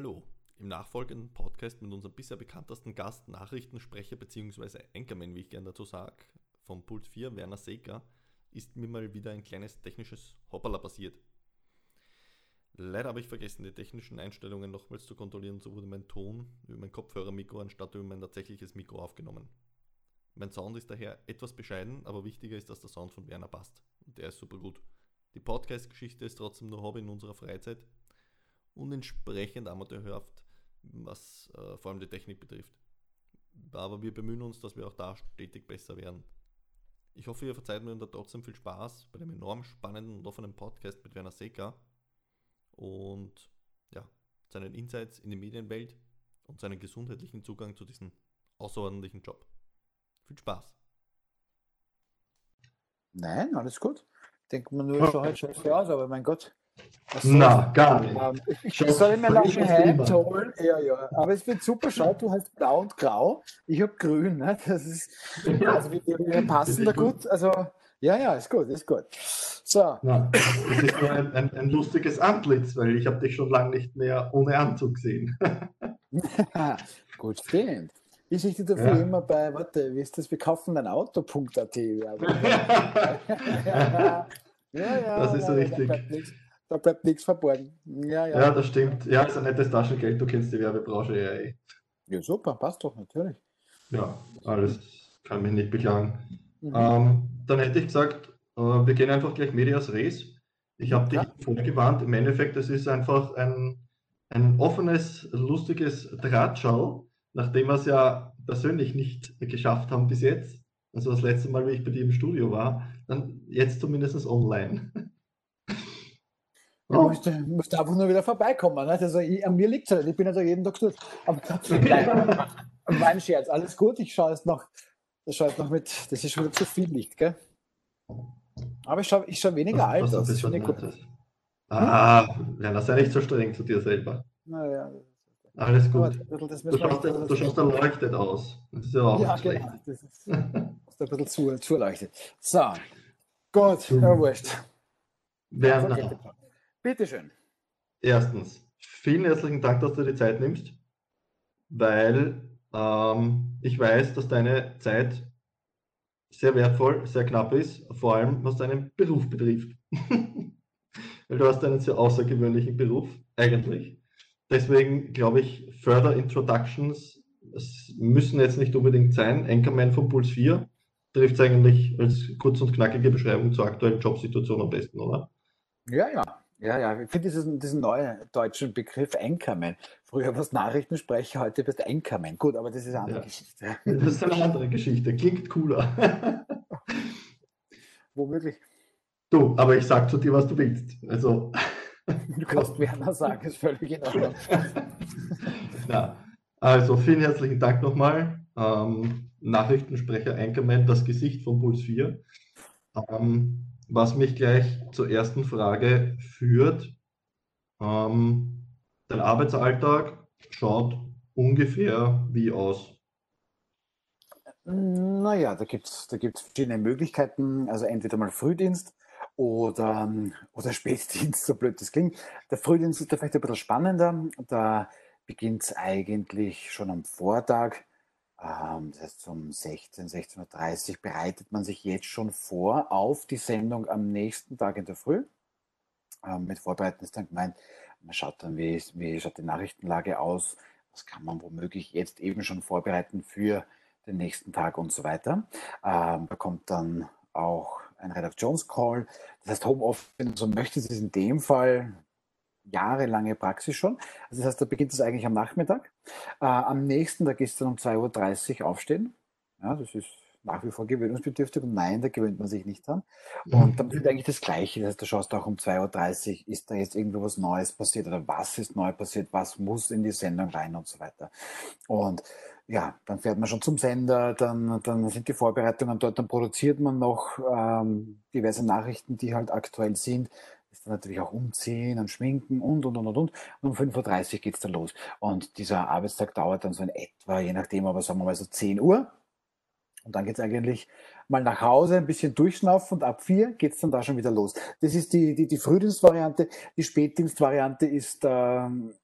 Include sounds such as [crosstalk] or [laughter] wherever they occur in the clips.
Hallo, im nachfolgenden Podcast mit unserem bisher bekanntesten Gast, Nachrichtensprecher bzw. Anchorman, wie ich gerne dazu sage, vom Pult 4, Werner Seeker, ist mir mal wieder ein kleines technisches Hoppala passiert. Leider habe ich vergessen, die technischen Einstellungen nochmals zu kontrollieren, so wurde mein Ton über mein Kopfhörermikro anstatt über mein tatsächliches Mikro aufgenommen. Mein Sound ist daher etwas bescheiden, aber wichtiger ist, dass der Sound von Werner passt. Und der ist super gut. Die Podcast-Geschichte ist trotzdem nur Hobby in unserer Freizeit und entsprechend amateurhaft, was äh, vor allem die Technik betrifft. Aber wir bemühen uns, dass wir auch da stetig besser werden. Ich hoffe, ihr verzeiht mir da trotzdem viel Spaß bei dem enorm spannenden und offenen Podcast mit Werner Secker und ja, seinen Insights in die Medienwelt und seinen gesundheitlichen Zugang zu diesem außerordentlichen Job. Viel Spaß! Nein, alles gut. Denkt man nur, so halt scheiße aus, aber mein Gott, na, gar nicht. Ähm, ich soll mir noch ein Hemd holen. Ja, ja. Aber es wird super. Schau, du hast blau und grau. Ich habe grün. Ne? Das ist, also wir, wir passen da gut. Also, ja, ja, ist gut, ist gut. So. Ja, das ist nur ein, ein, ein lustiges Antlitz, weil ich habe dich schon lange nicht mehr ohne Anzug gesehen. [laughs] gut, stimmt. Ich richte dafür ja. immer bei, warte, wie ist das? Wir kaufen ein Auto.at. ja, [laughs] [laughs] ja, ja, das ist richtig. Da bleibt nichts verborgen. Ja, ja. ja, das stimmt. Ja, ist ein nettes Taschengeld. Du kennst die Werbebranche ja eh. Ja, super, passt doch, natürlich. Ja, alles kann mich nicht beklagen. Mhm. Ähm, dann hätte ich gesagt, äh, wir gehen einfach gleich Medias Res. Ich habe dich vorgewarnt. Im Endeffekt, es ist einfach ein, ein offenes, lustiges Drahtschau, nachdem wir es ja persönlich nicht geschafft haben bis jetzt. Also das letzte Mal, wie ich bei dir im Studio war, dann jetzt zumindest online. Oh. musst, musst, einfach nur wieder vorbeikommen. Ne? Also ich, an mir liegt es halt. Ich bin also jeden Tag dort. Aber [laughs] Scherz, alles gut. Ich schaue jetzt noch, das schaut noch mit, das ist schon wieder zu viel Licht, gell? Aber ich schaue ich schau weniger alt aus. Das finde ich gut. Ah, ja, das sei nicht so streng zu dir selber. Naja. Alles gut. du, schaust, du, du schaust erleuchtet aus. Das ist ja auch ja, genau. schlecht. Das ist, ist ein bisschen zu, zu erleuchtet. So, gut, ja, wurscht. Werner. Bitteschön. Erstens, vielen herzlichen Dank, dass du dir die Zeit nimmst, weil ähm, ich weiß, dass deine Zeit sehr wertvoll, sehr knapp ist, vor allem was deinen Beruf betrifft. [laughs] weil du hast einen sehr außergewöhnlichen Beruf, eigentlich. Deswegen glaube ich, Further Introductions müssen jetzt nicht unbedingt sein. Anchorman von Puls 4 trifft es eigentlich als kurz und knackige Beschreibung zur aktuellen Jobsituation am besten, oder? Ja, ja, ja, ja, ich finde diesen, diesen neuen deutschen Begriff Anchorman. Früher war es Nachrichtensprecher, heute bist du Anchorman. Gut, aber das ist eine andere ja. Geschichte. Das ist eine andere Geschichte, klingt cooler. [laughs] Womöglich. Du, aber ich sag zu dir, was du willst. Also. Du kannst Werner sagen, ist völlig in Ordnung. [laughs] ja, also vielen herzlichen Dank nochmal. Ähm, Nachrichtensprecher Anchorman, das Gesicht von Puls 4. Ähm, was mich gleich zur ersten Frage führt. Ähm, dein Arbeitsalltag schaut ungefähr wie aus? Naja, da gibt es da gibt's verschiedene Möglichkeiten. Also entweder mal Frühdienst oder, oder [laughs] Spätdienst, so blöd das klingt. Der Frühdienst ist da vielleicht ein bisschen spannender. Da beginnt es eigentlich schon am Vortag ähm, das heißt, um 16, 16.30 Uhr bereitet man sich jetzt schon vor auf die Sendung am nächsten Tag in der Früh. Ähm, mit Vorbereiten ist dann gemeint, man schaut dann, wie, wie schaut die Nachrichtenlage aus, was kann man womöglich jetzt eben schon vorbereiten für den nächsten Tag und so weiter. Ähm, da kommt dann auch ein Redaktionscall. Das heißt, Homeoffice, wenn du so möchtest, ist in dem Fall jahrelange Praxis schon. Also das heißt, da beginnt es eigentlich am Nachmittag. Äh, am nächsten Tag ist dann um 2.30 Uhr aufstehen. Ja, das ist nach wie vor gewöhnungsbedürftig und nein, da gewöhnt man sich nicht dran. Und dann ist eigentlich das Gleiche. Das heißt, du schaust auch um 2.30 Uhr, ist da jetzt irgendwo was Neues passiert oder was ist neu passiert, was muss in die Sendung rein und so weiter. Und ja, dann fährt man schon zum Sender, dann, dann sind die Vorbereitungen dort, dann produziert man noch ähm, diverse Nachrichten, die halt aktuell sind ist dann natürlich auch umziehen und schminken und, und, und, und, und. Und um 5.30 Uhr geht es dann los. Und dieser Arbeitstag dauert dann so in etwa, je nachdem, aber sagen wir mal so 10 Uhr. Und dann geht es eigentlich mal nach Hause, ein bisschen durchschnaufen und ab 4 geht es dann da schon wieder los. Das ist die, die, die Frühdienstvariante. Die Spätdienstvariante ist ähm,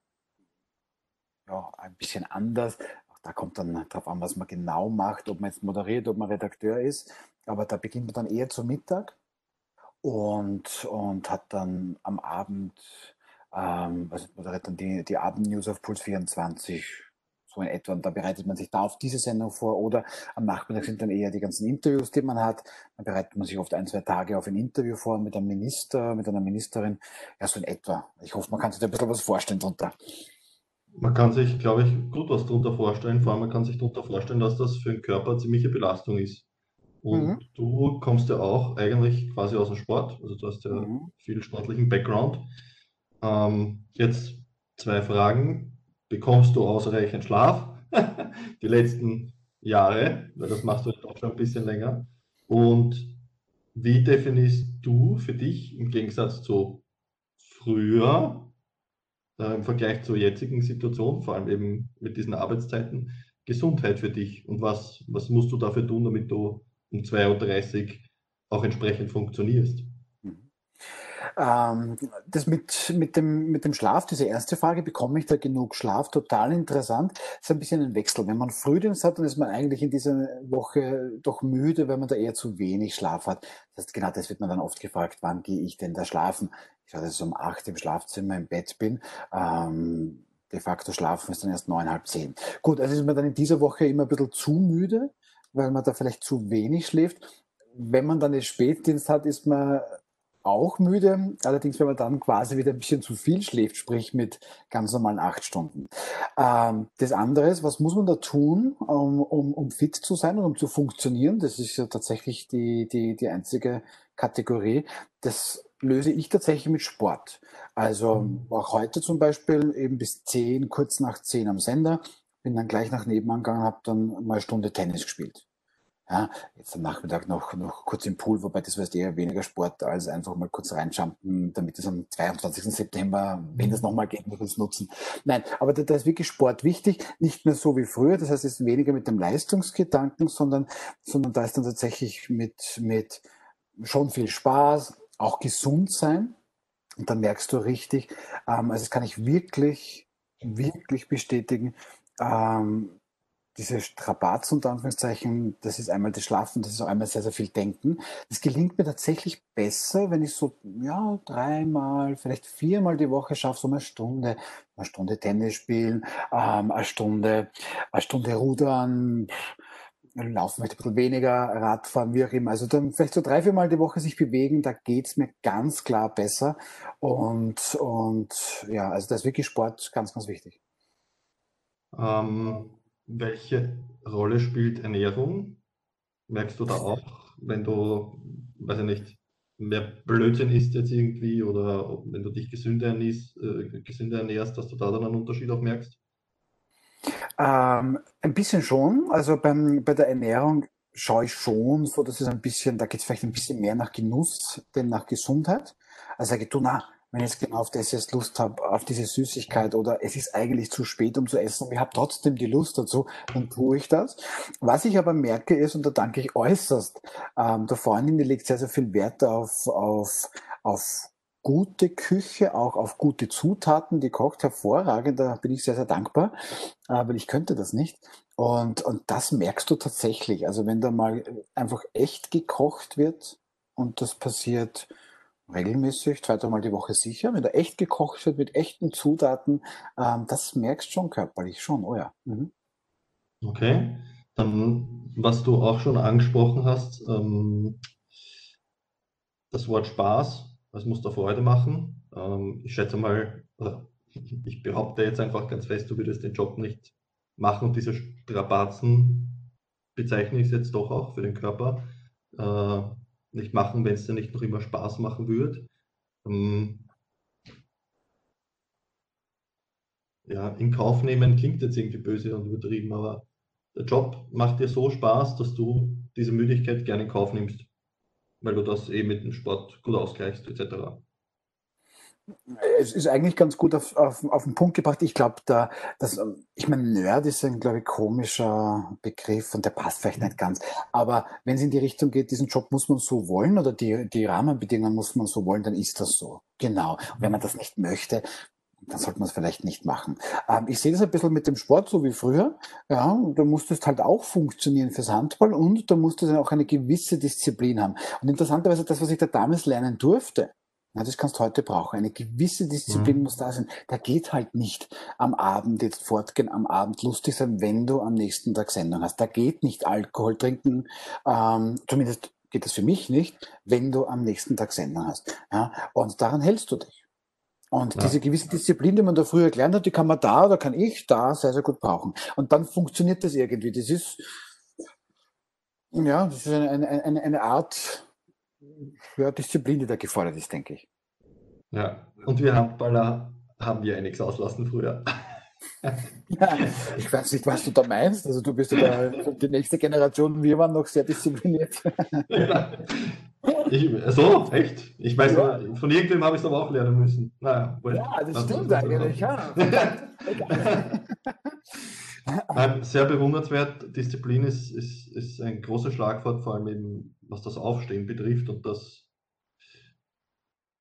ja, ein bisschen anders. Auch da kommt dann darauf an, was man genau macht, ob man jetzt moderiert, ob man Redakteur ist. Aber da beginnt man dann eher zu Mittag und, und hat dann am Abend, ähm, also moderiert dann die, die Abendnews auf Puls 24 so in etwa. Und da bereitet man sich da auf diese Sendung vor. Oder am Nachmittag sind dann eher die ganzen Interviews, die man hat. Dann bereitet man sich oft ein, zwei Tage auf ein Interview vor mit einem Minister, mit einer Ministerin. Ja, so in etwa. Ich hoffe, man kann sich da ein bisschen was vorstellen drunter. Man kann sich, glaube ich, gut was darunter vorstellen. Vor allem, man kann sich darunter vorstellen, dass das für den Körper eine ziemliche Belastung ist. Und mhm. du kommst ja auch eigentlich quasi aus dem Sport. Also du hast ja mhm. viel sportlichen Background. Ähm, jetzt zwei Fragen bekommst du ausreichend Schlaf [laughs] die letzten Jahre, weil das machst du doch schon ein bisschen länger. Und wie definierst du für dich im Gegensatz zu früher, äh, im Vergleich zur jetzigen Situation, vor allem eben mit diesen Arbeitszeiten, Gesundheit für dich? Und was, was musst du dafür tun, damit du um 2.30 Uhr auch entsprechend funktionierst? Ähm, das mit, mit, dem, mit dem Schlaf, diese erste Frage, bekomme ich da genug Schlaf? Total interessant. Das ist ein bisschen ein Wechsel. Wenn man Frühdienst hat, dann ist man eigentlich in dieser Woche doch müde, weil man da eher zu wenig Schlaf hat. Das heißt, genau das wird man dann oft gefragt, wann gehe ich denn da schlafen? Ich schaue, dass ich um acht im Schlafzimmer im Bett bin. Ähm, de facto schlafen ist dann erst neun, halb zehn. Gut, also ist man dann in dieser Woche immer ein bisschen zu müde, weil man da vielleicht zu wenig schläft. Wenn man dann den Spätdienst hat, ist man auch müde. Allerdings, wenn man dann quasi wieder ein bisschen zu viel schläft, sprich mit ganz normalen acht Stunden. Ähm, das andere ist, was muss man da tun, um, um, um fit zu sein und um zu funktionieren? Das ist ja tatsächlich die, die, die einzige Kategorie. Das löse ich tatsächlich mit Sport. Also mhm. auch heute zum Beispiel eben bis zehn, kurz nach zehn am Sender, bin dann gleich nach nebenan gegangen, habe dann mal eine Stunde Tennis gespielt. Ja, jetzt am Nachmittag noch, noch kurz im Pool, wobei das war eher weniger Sport als einfach mal kurz reinjumpen, damit es am 22. September, wenn das nochmal geht, noch uns nutzen. Nein, aber da, da, ist wirklich Sport wichtig, nicht mehr so wie früher. Das heißt, es ist weniger mit dem Leistungsgedanken, sondern, sondern da ist dann tatsächlich mit, mit schon viel Spaß, auch gesund sein. Und dann merkst du richtig, ähm, also das kann ich wirklich, wirklich bestätigen, ähm, diese Strapazen unter Anführungszeichen, das ist einmal das Schlafen, das ist auch einmal sehr, sehr viel Denken. Das gelingt mir tatsächlich besser, wenn ich so, ja, dreimal, vielleicht viermal die Woche schaffe, so eine Stunde, eine Stunde Tennis spielen, ähm, eine Stunde, eine Stunde rudern, laufen vielleicht ein bisschen weniger, Radfahren, wie auch immer. Also dann vielleicht so drei, viermal die Woche sich bewegen, da geht's mir ganz klar besser. Und, und ja, also da ist wirklich Sport ganz, ganz wichtig. Ähm, welche Rolle spielt Ernährung? Merkst du da auch, wenn du, weiß ich nicht, mehr Blödsinn isst jetzt irgendwie oder wenn du dich gesünder ernährst, äh, gesünder ernährst, dass du da dann einen Unterschied auch merkst? Ähm, ein bisschen schon. Also beim, bei der Ernährung schaue ich schon so, dass es ein bisschen, da geht es vielleicht ein bisschen mehr nach Genuss, denn nach Gesundheit. Also sage ich, du, na, wenn ich jetzt genau auf das jetzt Lust habe, auf diese Süßigkeit oder es ist eigentlich zu spät, um zu essen, aber ich habe trotzdem die Lust dazu, dann tue ich das. Was ich aber merke ist, und da danke ich äußerst, ähm, der Freundin, die legt sehr, sehr viel Wert auf, auf, auf gute Küche, auch auf gute Zutaten, die kocht hervorragend, da bin ich sehr, sehr dankbar, weil ich könnte das nicht. Und, und das merkst du tatsächlich. Also wenn da mal einfach echt gekocht wird und das passiert regelmäßig, zwei, dreimal die Woche sicher, wenn da echt gekocht wird mit echten Zutaten, ähm, das merkst schon körperlich schon, oh ja. Mhm. Okay, dann was du auch schon angesprochen hast, ähm, das Wort Spaß, das muss da Freude machen. Ähm, ich schätze mal, ich behaupte jetzt einfach ganz fest, du würdest den Job nicht machen und diese Strapazen bezeichne ich jetzt doch auch für den Körper. Äh, nicht machen, wenn es dir nicht noch immer Spaß machen würde. Ähm, ja, in Kauf nehmen klingt jetzt irgendwie böse und übertrieben, aber der Job macht dir so Spaß, dass du diese Müdigkeit gerne in Kauf nimmst, weil du das eh mit dem Sport gut ausgleichst, etc es ist eigentlich ganz gut auf, auf, auf den Punkt gebracht. Ich glaube, da, das, ich meine, Nerd ist ein, glaube ich, komischer Begriff und der passt vielleicht nicht ganz. Aber wenn es in die Richtung geht, diesen Job muss man so wollen oder die, die Rahmenbedingungen muss man so wollen, dann ist das so. Genau. Und wenn man das nicht möchte, dann sollte man es vielleicht nicht machen. Ähm, ich sehe das ein bisschen mit dem Sport so wie früher. Ja, da musstest halt auch funktionieren fürs Handball und da musstest du auch eine gewisse Disziplin haben. Und interessanterweise das, was ich da damals lernen durfte, ja, das kannst du heute brauchen. Eine gewisse Disziplin mhm. muss da sein. Da geht halt nicht am Abend jetzt fortgehen, am Abend lustig sein, wenn du am nächsten Tag Sendung hast. Da geht nicht Alkohol trinken, ähm, zumindest geht das für mich nicht, wenn du am nächsten Tag Sendung hast. Ja, und daran hältst du dich. Und ja. diese gewisse Disziplin, die man da früher gelernt hat, die kann man da oder kann ich da sehr, sehr gut brauchen. Und dann funktioniert das irgendwie. Das ist, ja, das ist eine, eine, eine Art ja, Disziplin, die da gefordert ist, denke ich. Ja, und wir Handballer haben wir einiges auslassen früher. [laughs] Ja, ich weiß nicht, was du da meinst. Also du bist ja [laughs] die nächste Generation, wir waren noch sehr diszipliniert. Ja. Ich, so, echt? Ich weiß, ja. von irgendwem habe ich es aber auch lernen müssen. Naja, ja, das stimmt eigentlich, ja. [laughs] sehr bewundernswert. Disziplin ist, ist, ist ein großes Schlagwort, vor allem eben, was das Aufstehen betrifft und das,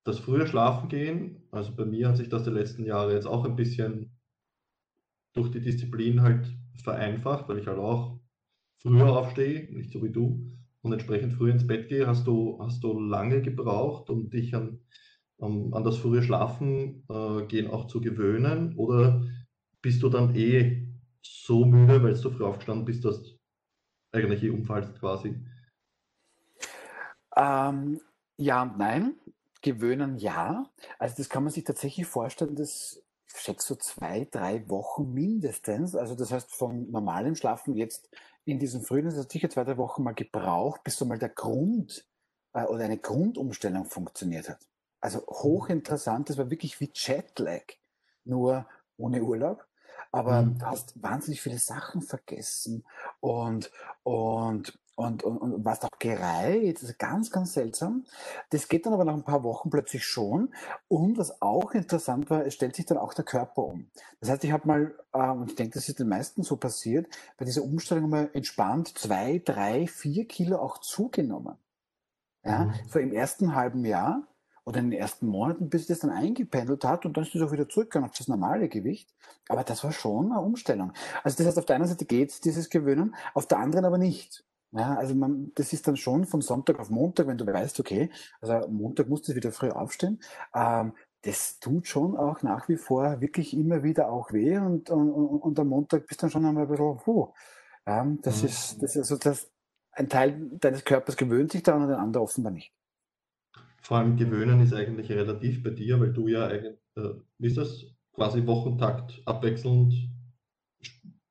das frühe Schlafen gehen. Also bei mir hat sich das die letzten Jahre jetzt auch ein bisschen durch die Disziplin halt vereinfacht, weil ich halt auch früher aufstehe, nicht so wie du, und entsprechend früh ins Bett gehe. Hast du, hast du lange gebraucht, um dich an, um, an das frühe Schlafen äh, gehen auch zu gewöhnen? Oder bist du dann eh so müde, weil du früh aufgestanden bist, dass eigentlich eh umfallst quasi? Ähm, ja und nein. Gewöhnen ja. Also das kann man sich tatsächlich vorstellen, dass ich schätze so zwei, drei Wochen mindestens. Also das heißt von normalem Schlafen jetzt in diesem Frühling, das hat sicher zwei, drei Wochen mal gebraucht, bis so mal der Grund äh, oder eine Grundumstellung funktioniert hat. Also hochinteressant, das war wirklich wie Jetlag, nur ohne Urlaub. Aber mhm. du hast wahnsinnig viele Sachen vergessen und, und und, und, und warst auch gereiht. Das ist ganz, ganz seltsam. Das geht dann aber nach ein paar Wochen plötzlich schon. Und was auch interessant war, es stellt sich dann auch der Körper um. Das heißt, ich habe mal, äh, und ich denke, das ist den meisten so passiert, bei dieser Umstellung mal entspannt zwei, drei, vier Kilo auch zugenommen. Ja, mhm. so im ersten halben Jahr oder in den ersten Monaten, bis das dann eingependelt hat und dann ist es auch wieder zurückgegangen auf das normale Gewicht. Aber das war schon eine Umstellung. Also das heißt, auf der einen Seite geht dieses Gewöhnen, auf der anderen aber nicht. Ja, also man, das ist dann schon von Sonntag auf Montag, wenn du weißt, okay, also Montag musst du wieder früh aufstehen. Ähm, das tut schon auch nach wie vor wirklich immer wieder auch weh und, und, und am Montag bist du dann schon einmal ein bisschen, puh. Ja, das mhm. ist, das ist also das, ein Teil deines Körpers gewöhnt sich daran und ein anderer offenbar nicht. Vor allem gewöhnen ist eigentlich relativ bei dir, weil du ja eigentlich, äh, wie ist das, quasi Wochentakt abwechselnd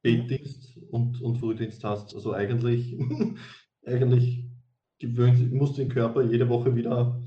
Spätdienst und, und Frühdienst hast. Also eigentlich, [laughs] eigentlich gewöhnt, musst du den Körper jede Woche wieder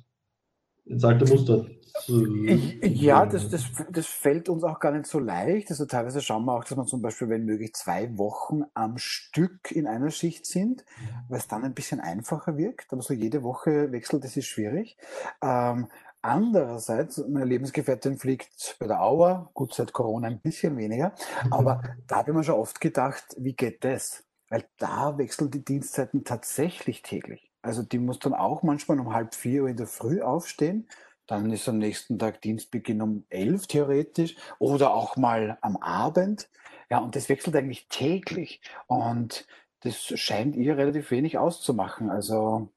ins alte Muster. Ich, ja, das, das, das fällt uns auch gar nicht so leicht. Also teilweise schauen wir auch, dass man zum Beispiel, wenn möglich, zwei Wochen am Stück in einer Schicht sind, weil es dann ein bisschen einfacher wirkt. Aber so jede Woche wechselt, das ist schwierig. Ähm, Andererseits, meine Lebensgefährtin fliegt bei der Auer, gut seit Corona ein bisschen weniger, aber da habe ich mir schon oft gedacht, wie geht das? Weil da wechseln die Dienstzeiten tatsächlich täglich. Also die muss dann auch manchmal um halb vier Uhr in der Früh aufstehen. Dann ist am nächsten Tag Dienstbeginn um elf theoretisch oder auch mal am Abend. Ja, und das wechselt eigentlich täglich. Und das scheint ihr relativ wenig auszumachen. Also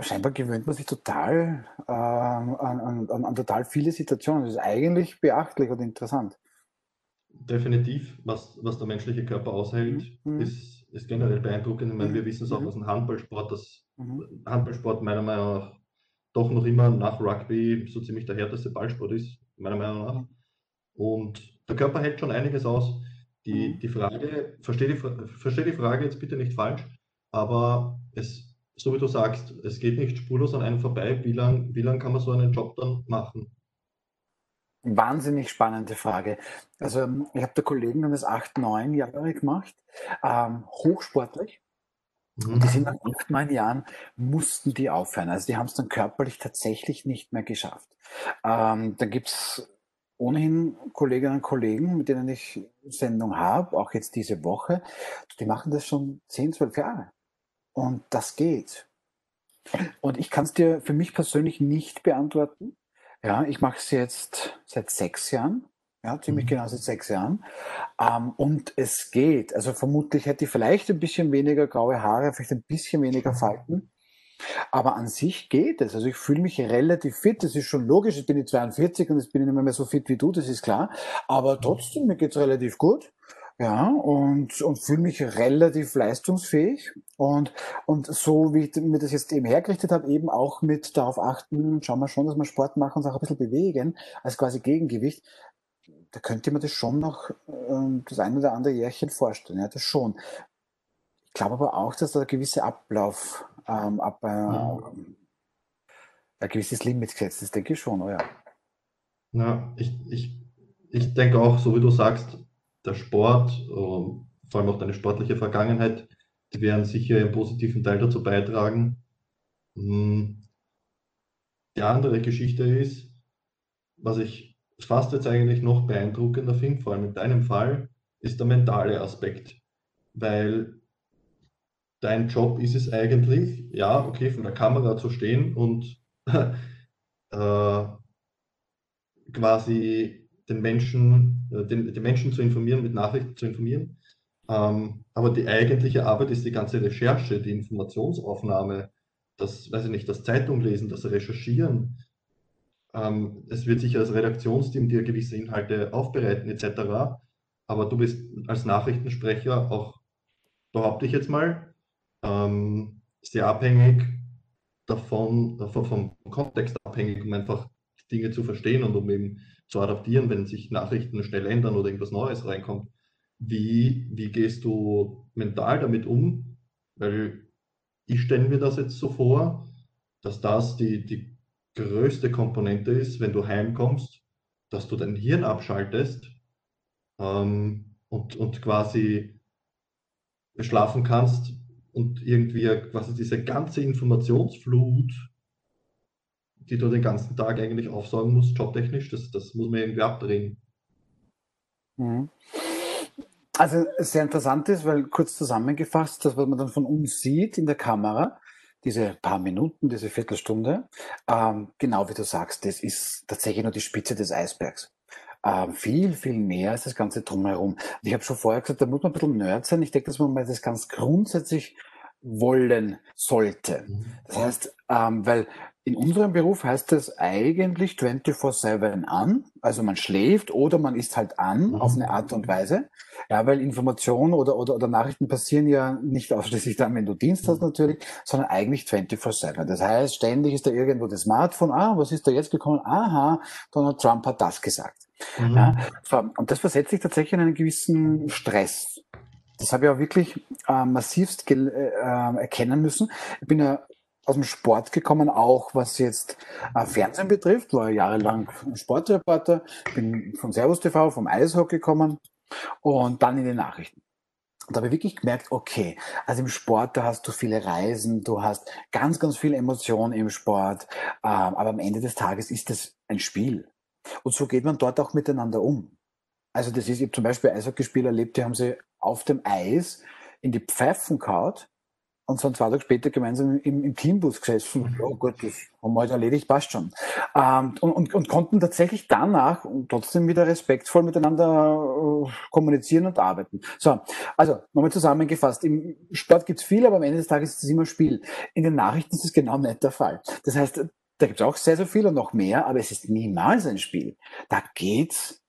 scheinbar gewöhnt man sich total äh, an, an, an, total viele Situationen. Das ist eigentlich beachtlich und interessant. Definitiv, was, was der menschliche Körper aushält, mhm. ist, ist generell beeindruckend. Ich meine, wir wissen es auch mhm. aus dem Handballsport, dass mhm. Handballsport meiner Meinung nach doch noch immer nach Rugby so ziemlich der härteste Ballsport ist, meiner Meinung nach. Mhm. Und der Körper hält schon einiges aus. Die, mhm. die Frage, verstehe die, versteh die Frage jetzt bitte nicht falsch, aber es so wie du sagst, es geht nicht spurlos an einem vorbei. Wie lange wie lang kann man so einen Job dann machen? Wahnsinnig spannende Frage. Also ich habe da Kollegen, haben das acht, neun Jahre gemacht, ähm, hochsportlich. Mhm. Und die sind nach acht, neun Jahren, mussten die aufhören. Also die haben es dann körperlich tatsächlich nicht mehr geschafft. Ähm, dann gibt es ohnehin Kolleginnen und Kollegen, mit denen ich Sendung habe, auch jetzt diese Woche, die machen das schon zehn, zwölf Jahre. Und das geht. Und ich kann es dir für mich persönlich nicht beantworten, Ja, ich mache es jetzt seit sechs Jahren. Ja, ziemlich mhm. genau seit sechs Jahren. Ähm, und es geht. Also vermutlich hätte ich vielleicht ein bisschen weniger graue Haare, vielleicht ein bisschen weniger Falten. Aber an sich geht es. Also ich fühle mich relativ fit. Das ist schon logisch. Jetzt bin ich 42 und jetzt bin ich nicht mehr so fit wie du, das ist klar. Aber trotzdem, mir geht's relativ gut. Ja, und, und fühle mich relativ leistungsfähig. Und, und so wie ich mir das jetzt eben hergerichtet habe, eben auch mit darauf achten, schauen wir schon, dass wir Sport machen und auch ein bisschen bewegen, als quasi Gegengewicht. Da könnte man das schon noch ähm, das ein oder andere Jährchen vorstellen. Ja, das schon. Ich glaube aber auch, dass da ein gewisser Ablauf, ähm, ab, äh, ja. ein gewisses Limit gesetzt ist, denke ich schon, oh ja. Ja, ich, ich, ich denke auch, so wie du sagst, der Sport, ähm, vor allem auch deine sportliche Vergangenheit, die werden sicher einen positiven Teil dazu beitragen. Hm. Die andere Geschichte ist, was ich fast jetzt eigentlich noch beeindruckender finde, vor allem in deinem Fall, ist der mentale Aspekt. Weil dein Job ist es eigentlich, ja, okay, vor der Kamera zu stehen und [laughs] äh, quasi den Menschen, äh, den, den Menschen zu informieren, mit Nachrichten zu informieren. Ähm, aber die eigentliche Arbeit ist die ganze Recherche, die Informationsaufnahme, das, weiß ich nicht, das Zeitung lesen, das Recherchieren. Ähm, es wird sich als Redaktionsteam dir gewisse Inhalte aufbereiten etc. Aber du bist als Nachrichtensprecher auch, behaupte ich jetzt mal, ähm, sehr abhängig davon, davon, vom Kontext abhängig, um einfach Dinge zu verstehen und um eben zu adaptieren, wenn sich Nachrichten schnell ändern oder irgendwas Neues reinkommt. Wie, wie gehst du mental damit um? Weil ich stelle mir das jetzt so vor, dass das die, die größte Komponente ist, wenn du heimkommst, dass du dein Hirn abschaltest ähm, und, und quasi schlafen kannst und irgendwie quasi diese ganze Informationsflut die du den ganzen Tag eigentlich aufsaugen musst, jobtechnisch, das, das muss man irgendwie abdrehen. Mhm. Also sehr interessant ist, weil kurz zusammengefasst, das, was man dann von uns sieht in der Kamera, diese paar Minuten, diese Viertelstunde, ähm, genau wie du sagst, das ist tatsächlich nur die Spitze des Eisbergs. Ähm, viel, viel mehr als das Ganze drumherum. Ich habe schon vorher gesagt, da muss man ein bisschen nerd sein. Ich denke, dass man mal das ganz grundsätzlich wollen sollte. Mhm. Das heißt, ähm, weil in unserem Beruf heißt das eigentlich 24-7 an. Also man schläft oder man ist halt an mhm. auf eine Art und Weise. Ja, weil Informationen oder, oder, oder Nachrichten passieren ja nicht [laughs] ausschließlich dann, wenn du Dienst hast natürlich, sondern eigentlich 24-7. Das heißt, ständig ist da irgendwo das Smartphone. Ah, was ist da jetzt gekommen? Aha, Donald Trump hat das gesagt. Mhm. Ja, und das versetzt sich tatsächlich in einen gewissen Stress. Das habe ich auch wirklich äh, massivst äh, erkennen müssen. Ich bin ja aus dem Sport gekommen, auch was jetzt äh, Fernsehen betrifft, war jahrelang Sportreporter, bin von Servus TV, vom Eishockey gekommen und dann in die Nachrichten. Und da habe ich wirklich gemerkt, okay, also im Sport, da hast du viele Reisen, du hast ganz, ganz viel Emotion im Sport, ähm, aber am Ende des Tages ist das ein Spiel. Und so geht man dort auch miteinander um. Also das ist, ich habe zum Beispiel Eishockeyspieler erlebt, die haben sie auf dem Eis in die Pfeifen kaut und sind zwei Tage später gemeinsam im, im Teambus gesessen. Ja gut, das haben wir halt erledigt, passt schon. Ähm, und, und, und konnten tatsächlich danach trotzdem wieder respektvoll miteinander äh, kommunizieren und arbeiten. So, also nochmal zusammengefasst. Im Sport gibt's viel, aber am Ende des Tages ist es immer Spiel. In den Nachrichten ist es genau nicht der Fall. Das heißt, da gibt's auch sehr, sehr viel und noch mehr, aber es ist niemals ein Spiel. Da geht's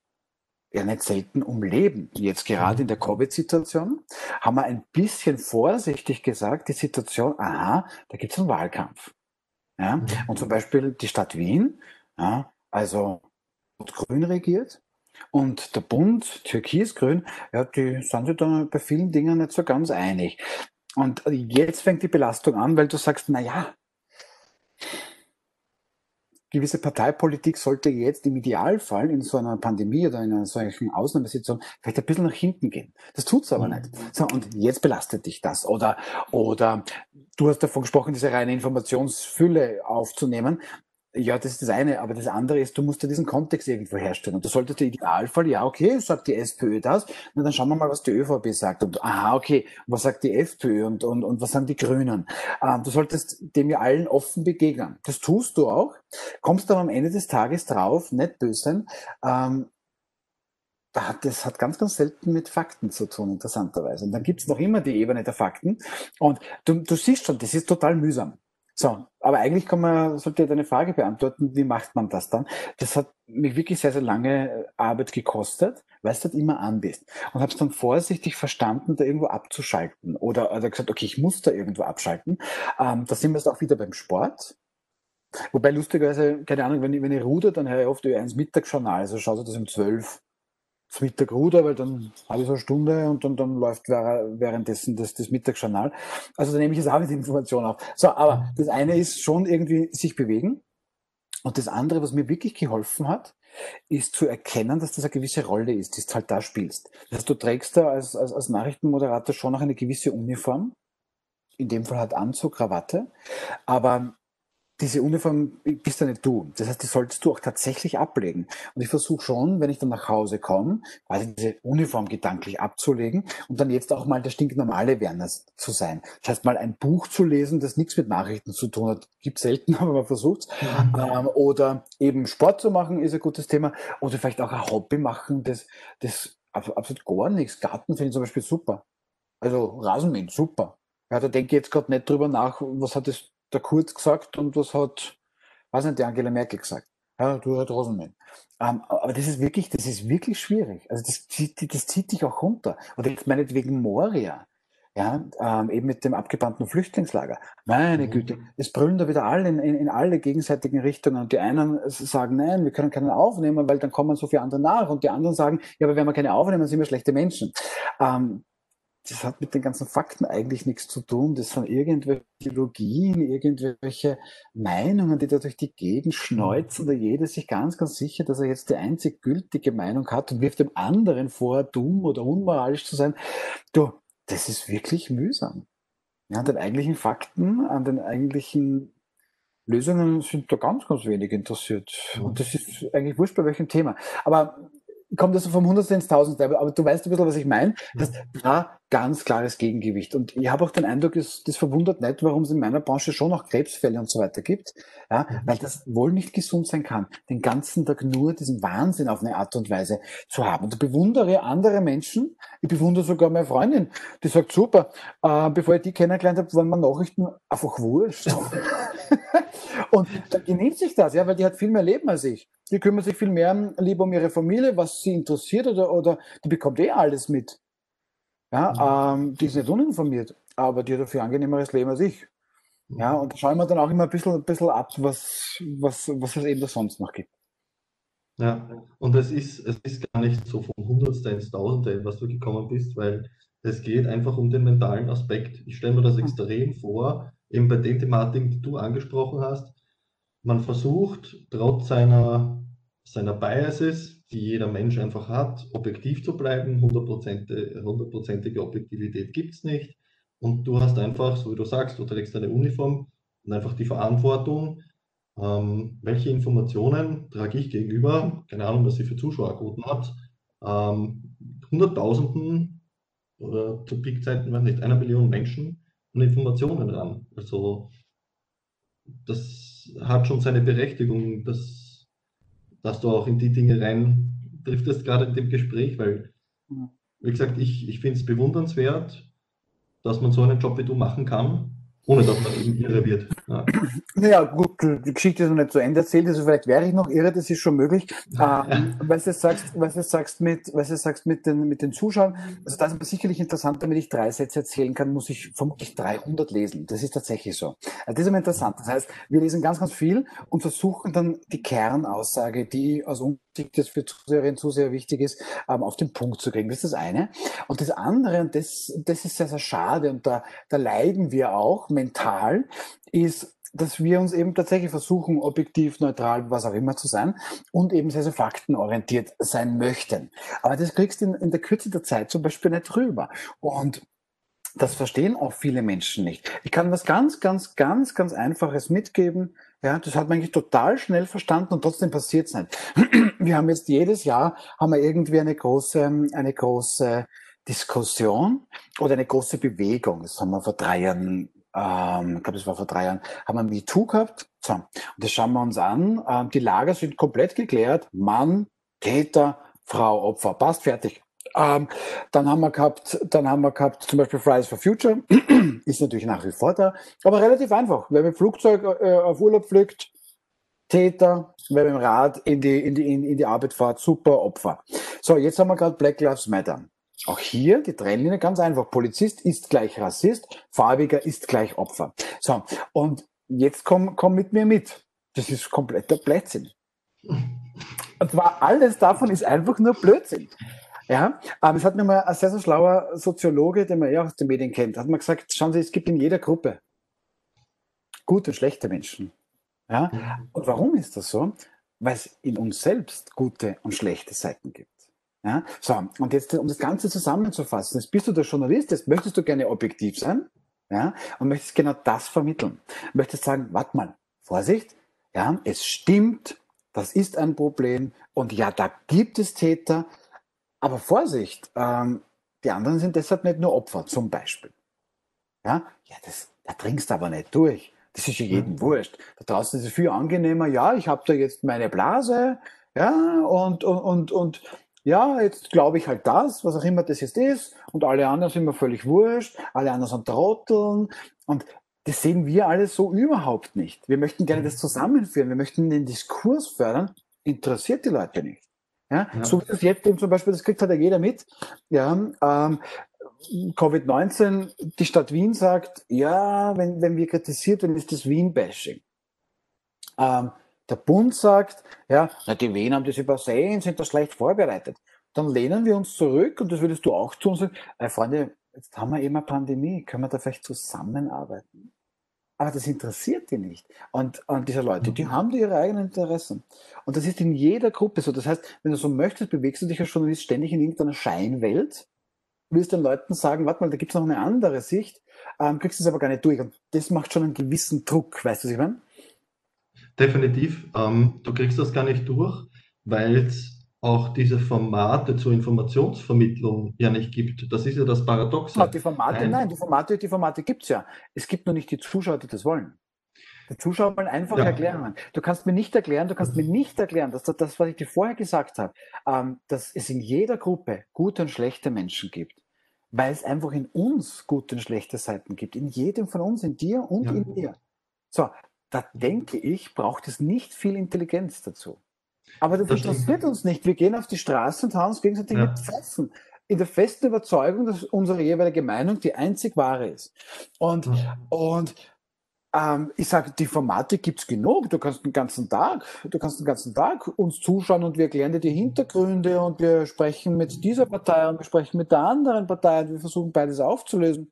ja nicht selten um Leben. Jetzt gerade in der Covid-Situation haben wir ein bisschen vorsichtig gesagt, die Situation, aha, da gibt es einen Wahlkampf. Ja? Mhm. Und zum Beispiel die Stadt Wien, ja, also grün regiert und der Bund, Türkis-Grün, ja, die sind sich da bei vielen Dingen nicht so ganz einig. Und jetzt fängt die Belastung an, weil du sagst, na ja, gewisse Parteipolitik sollte jetzt im Idealfall in so einer Pandemie oder in einer solchen Ausnahmesituation vielleicht ein bisschen nach hinten gehen. Das tut's aber mhm. nicht. So, und jetzt belastet dich das. Oder, oder du hast davon gesprochen, diese reine Informationsfülle aufzunehmen. Ja, das ist das eine, aber das andere ist, du musst ja diesen Kontext irgendwo herstellen. Und du solltest der Idealfall, ja, okay, sagt die SPÖ das, na, dann schauen wir mal, was die ÖVP sagt. Und aha, okay, was sagt die FPÖ und, und, und was sagen die Grünen? Ähm, du solltest dem ja allen offen begegnen. Das tust du auch, kommst aber am Ende des Tages drauf, nicht böse ähm, das hat ganz, ganz selten mit Fakten zu tun, interessanterweise. Und dann gibt es noch immer die Ebene der Fakten. Und du, du siehst schon, das ist total mühsam. So, aber eigentlich kann man, sollte deine Frage beantworten, wie macht man das dann? Das hat mich wirklich sehr, sehr lange Arbeit gekostet, weil du halt immer an bist. Und habe es dann vorsichtig verstanden, da irgendwo abzuschalten. Oder, oder gesagt, okay, ich muss da irgendwo abschalten. Ähm, da sind wir jetzt auch wieder beim Sport. Wobei lustigerweise, keine Ahnung, wenn ich, wenn ich ruder, dann höre ich oft Ö1 Mittagsjournal, also schaue ich das um 12 zum Mittag ruder, weil dann habe ich so eine Stunde und dann, dann läuft währenddessen das, das Mittagsjournal. Also da nehme ich jetzt auch mit Information auf. So, aber das eine ist schon irgendwie sich bewegen. Und das andere, was mir wirklich geholfen hat, ist zu erkennen, dass das eine gewisse Rolle ist, die du halt da spielst. Das heißt, du trägst da als, als, als Nachrichtenmoderator schon noch eine gewisse Uniform. In dem Fall halt Anzug, Krawatte. Aber diese Uniform bist ja nicht du. Das heißt, die solltest du auch tatsächlich ablegen. Und ich versuche schon, wenn ich dann nach Hause komme, quasi diese Uniform gedanklich abzulegen und dann jetzt auch mal der stinknormale Werner zu sein. Das heißt, mal ein Buch zu lesen, das nichts mit Nachrichten zu tun hat. Gibt selten, [laughs] aber man versucht mhm. ähm, Oder eben Sport zu machen, ist ein gutes Thema. Oder vielleicht auch ein Hobby machen, das, das absolut gar nichts. Garten finde ich zum Beispiel super. Also Rasenmähen, super. Ja, da denke ich jetzt gerade nicht drüber nach, was hat das der Kurz gesagt und was hat, weiß nicht, die Angela Merkel gesagt. Ja, du halt Rosenmann. Ähm, aber das ist wirklich, das ist wirklich schwierig. Also das zieht, das zieht dich auch runter. Oder jetzt meinetwegen Moria. Ja, ähm, eben mit dem abgebrannten Flüchtlingslager. Meine mhm. Güte, es brüllen da wieder alle in, in, in, alle gegenseitigen Richtungen. Und die einen sagen, nein, wir können keinen aufnehmen, weil dann kommen so viele andere nach. Und die anderen sagen, ja, aber wenn wir keine aufnehmen, sind wir schlechte Menschen. Ähm, das hat mit den ganzen Fakten eigentlich nichts zu tun. Das sind irgendwelche Ideologien, irgendwelche Meinungen, die da durch die Gegend schneuzen. Da jeder sich ganz, ganz sicher, dass er jetzt die einzig gültige Meinung hat und wirft dem anderen vor, dumm oder unmoralisch zu sein. Du, das ist wirklich mühsam. Ja, an den eigentlichen Fakten, an den eigentlichen Lösungen sind da ganz, ganz wenig interessiert. Und das ist eigentlich wurscht bei welchem Thema. Aber kommt das vom Hundertste ins Tausendste, aber du weißt ein bisschen, was ich meine. Das da ganz klares Gegengewicht. Und ich habe auch den Eindruck, es, das verwundert nicht, warum es in meiner Branche schon noch Krebsfälle und so weiter gibt, ja, mhm. weil das wohl nicht gesund sein kann, den ganzen Tag nur diesen Wahnsinn auf eine Art und Weise zu haben. Und ich bewundere andere Menschen, ich bewundere sogar meine Freundin, die sagt, super, äh, bevor ich die kennengelernt habe, waren mir Nachrichten einfach wurscht. [laughs] und dann genießt sich das, ja, weil die hat viel mehr Leben als ich. Die kümmert sich viel mehr lieber um ihre Familie, was sie interessiert oder, oder die bekommt eh alles mit. Ja, ähm, die ist nicht uninformiert, aber die hat ein viel angenehmeres Leben als ich. Ja, mhm. und da schauen wir dann auch immer ein bisschen, ein bisschen ab, was, was, was es eben da sonst noch gibt. Ja, und es ist, es ist gar nicht so vom Hundertste ins Tausende, was du gekommen bist, weil es geht einfach um den mentalen Aspekt. Ich stelle mir das extrem vor, eben bei den Thematiken, die du angesprochen hast. Man versucht, trotz seiner, seiner Biases, die jeder Mensch einfach hat, objektiv zu bleiben. Hundertprozentige Objektivität gibt es nicht. Und du hast einfach, so wie du sagst, du trägst eine Uniform und einfach die Verantwortung, ähm, welche Informationen trage ich gegenüber, keine Ahnung, was sie für Zuschauerquoten hat, ähm, Hunderttausenden oder zu Peakzeiten, wenn nicht einer Million Menschen und Informationen ran. Also das hat schon seine Berechtigung, das dass du auch in die Dinge rein driftest, gerade in dem Gespräch, weil, wie gesagt, ich, ich finde es bewundernswert, dass man so einen Job wie du machen kann ohne dass man eben irre wird. Ja. Naja, gut, die Geschichte ist noch nicht zu Ende erzählt, also vielleicht wäre ich noch irre, das ist schon möglich. Ähm, was du sagst, was du sagst mit, was du sagst mit den, mit den Zuschauern, also das ist aber sicherlich interessant, damit ich drei Sätze erzählen kann, muss ich vermutlich 300 lesen. Das ist tatsächlich so. Also das ist immer interessant. Das heißt, wir lesen ganz, ganz viel und versuchen dann die Kernaussage, die aus uns das für Zuseherinnen und Zuseher wichtig ist, ähm, auf den Punkt zu kriegen. Das ist das eine. Und das andere, und das, das ist sehr, sehr schade, und da, da leiden wir auch mental, ist, dass wir uns eben tatsächlich versuchen, objektiv, neutral, was auch immer zu sein und eben sehr, sehr faktenorientiert sein möchten. Aber das kriegst du in, in der Kürze der Zeit zum Beispiel nicht rüber. Und das verstehen auch viele Menschen nicht. Ich kann was ganz, ganz, ganz, ganz Einfaches mitgeben. Ja, das hat man eigentlich total schnell verstanden und trotzdem passiert es nicht. [clears throat] Wir haben jetzt jedes Jahr haben wir irgendwie eine große, eine große Diskussion oder eine große Bewegung. Das haben wir vor drei Jahren, ähm, ich glaube, das war vor drei Jahren, haben wir MeToo gehabt. So, und das schauen wir uns an. Ähm, die Lager sind komplett geklärt. Mann, Täter, Frau, Opfer. Passt, fertig. Ähm, dann haben wir gehabt, dann haben wir gehabt zum Beispiel Fridays for Future, [clears throat] ist natürlich nach wie vor da, aber relativ einfach. Wer mit Flugzeug äh, auf Urlaub fliegt, Täter, wer mit dem Rad in die, in, die, in die Arbeit fährt, super Opfer. So, jetzt haben wir gerade Black Lives Matter. Auch hier die Trennlinie ganz einfach. Polizist ist gleich Rassist, Farbiger ist gleich Opfer. So, und jetzt komm, komm mit mir mit. Das ist kompletter Blödsinn. Und zwar alles davon ist einfach nur Blödsinn. Ja, aber es hat mir mal ein sehr, sehr schlauer Soziologe, den man ja aus den Medien kennt, hat mal gesagt, schauen Sie, es gibt in jeder Gruppe gute und schlechte Menschen. Ja, und warum ist das so? Weil es in uns selbst gute und schlechte Seiten gibt. Ja, so, und jetzt, um das Ganze zusammenzufassen, jetzt bist du der Journalist, jetzt möchtest du gerne objektiv sein, ja, und möchtest genau das vermitteln. Möchtest sagen, warte mal, Vorsicht, ja, es stimmt, das ist ein Problem und ja, da gibt es Täter, aber Vorsicht, ähm, die anderen sind deshalb nicht nur Opfer, zum Beispiel. Ja, ja das, da dringst du aber nicht durch. Das ist ja jedem mhm. wurscht. Da draußen ist es viel angenehmer. Ja, ich habe da jetzt meine Blase, ja, und, und, und, und ja, jetzt glaube ich halt das, was auch immer das jetzt ist, und alle anderen sind mir völlig wurscht, alle anderen sind Trotteln. Und das sehen wir alles so überhaupt nicht. Wir möchten gerne das zusammenführen, wir möchten den Diskurs fördern, interessiert die Leute nicht. Ja? ja. So wie das jetzt eben zum Beispiel, das kriegt halt ja jeder mit. Ja, ähm, Covid-19, die Stadt Wien sagt, ja, wenn, wenn wir kritisiert werden, ist das Wien-Bashing. Ähm, der Bund sagt, ja, na, die Wien haben das übersehen, sind da schlecht vorbereitet. Dann lehnen wir uns zurück und das würdest du auch tun und sagen, äh, Freunde, jetzt haben wir eben eine Pandemie, können wir da vielleicht zusammenarbeiten? Aber das interessiert die nicht. Und, und diese Leute, die mhm. haben ihre eigenen Interessen. Und das ist in jeder Gruppe so. Das heißt, wenn du so möchtest, bewegst du dich als Journalist ständig in irgendeiner Scheinwelt, willst den Leuten sagen, warte mal, da gibt es noch eine andere Sicht, ähm, kriegst es aber gar nicht durch. Und das macht schon einen gewissen Druck, weißt du, was ich meine? Definitiv. Ähm, du kriegst das gar nicht durch, weil es auch diese Formate zur Informationsvermittlung ja nicht gibt. Das ist ja das Paradoxe. Ja, die Formate, nein, nein die Formate, die Formate gibt es ja. Es gibt nur nicht die Zuschauer, die das wollen. Die Zuschauer wollen einfach ja. erklären. Du kannst mir nicht erklären, du kannst mir nicht erklären, dass das, was ich dir vorher gesagt habe, ähm, dass es in jeder Gruppe gute und schlechte Menschen gibt. Weil es einfach in uns gute und schlechte Seiten gibt. In jedem von uns, in dir und ja. in mir. So, da denke ich, braucht es nicht viel Intelligenz dazu. Aber das, das interessiert uns nicht. Wir gehen auf die Straße und haben uns gegenseitig ja. mit Pfeifen. In der festen Überzeugung, dass unsere jeweilige Meinung die einzig wahre ist. Und, ja. und ähm, ich sage, die Formate gibt es genug. Du kannst den ganzen Tag, du kannst den ganzen Tag uns zuschauen und wir erklären dir die Hintergründe und wir sprechen mit dieser Partei und wir sprechen mit der anderen Partei und wir versuchen beides aufzulösen.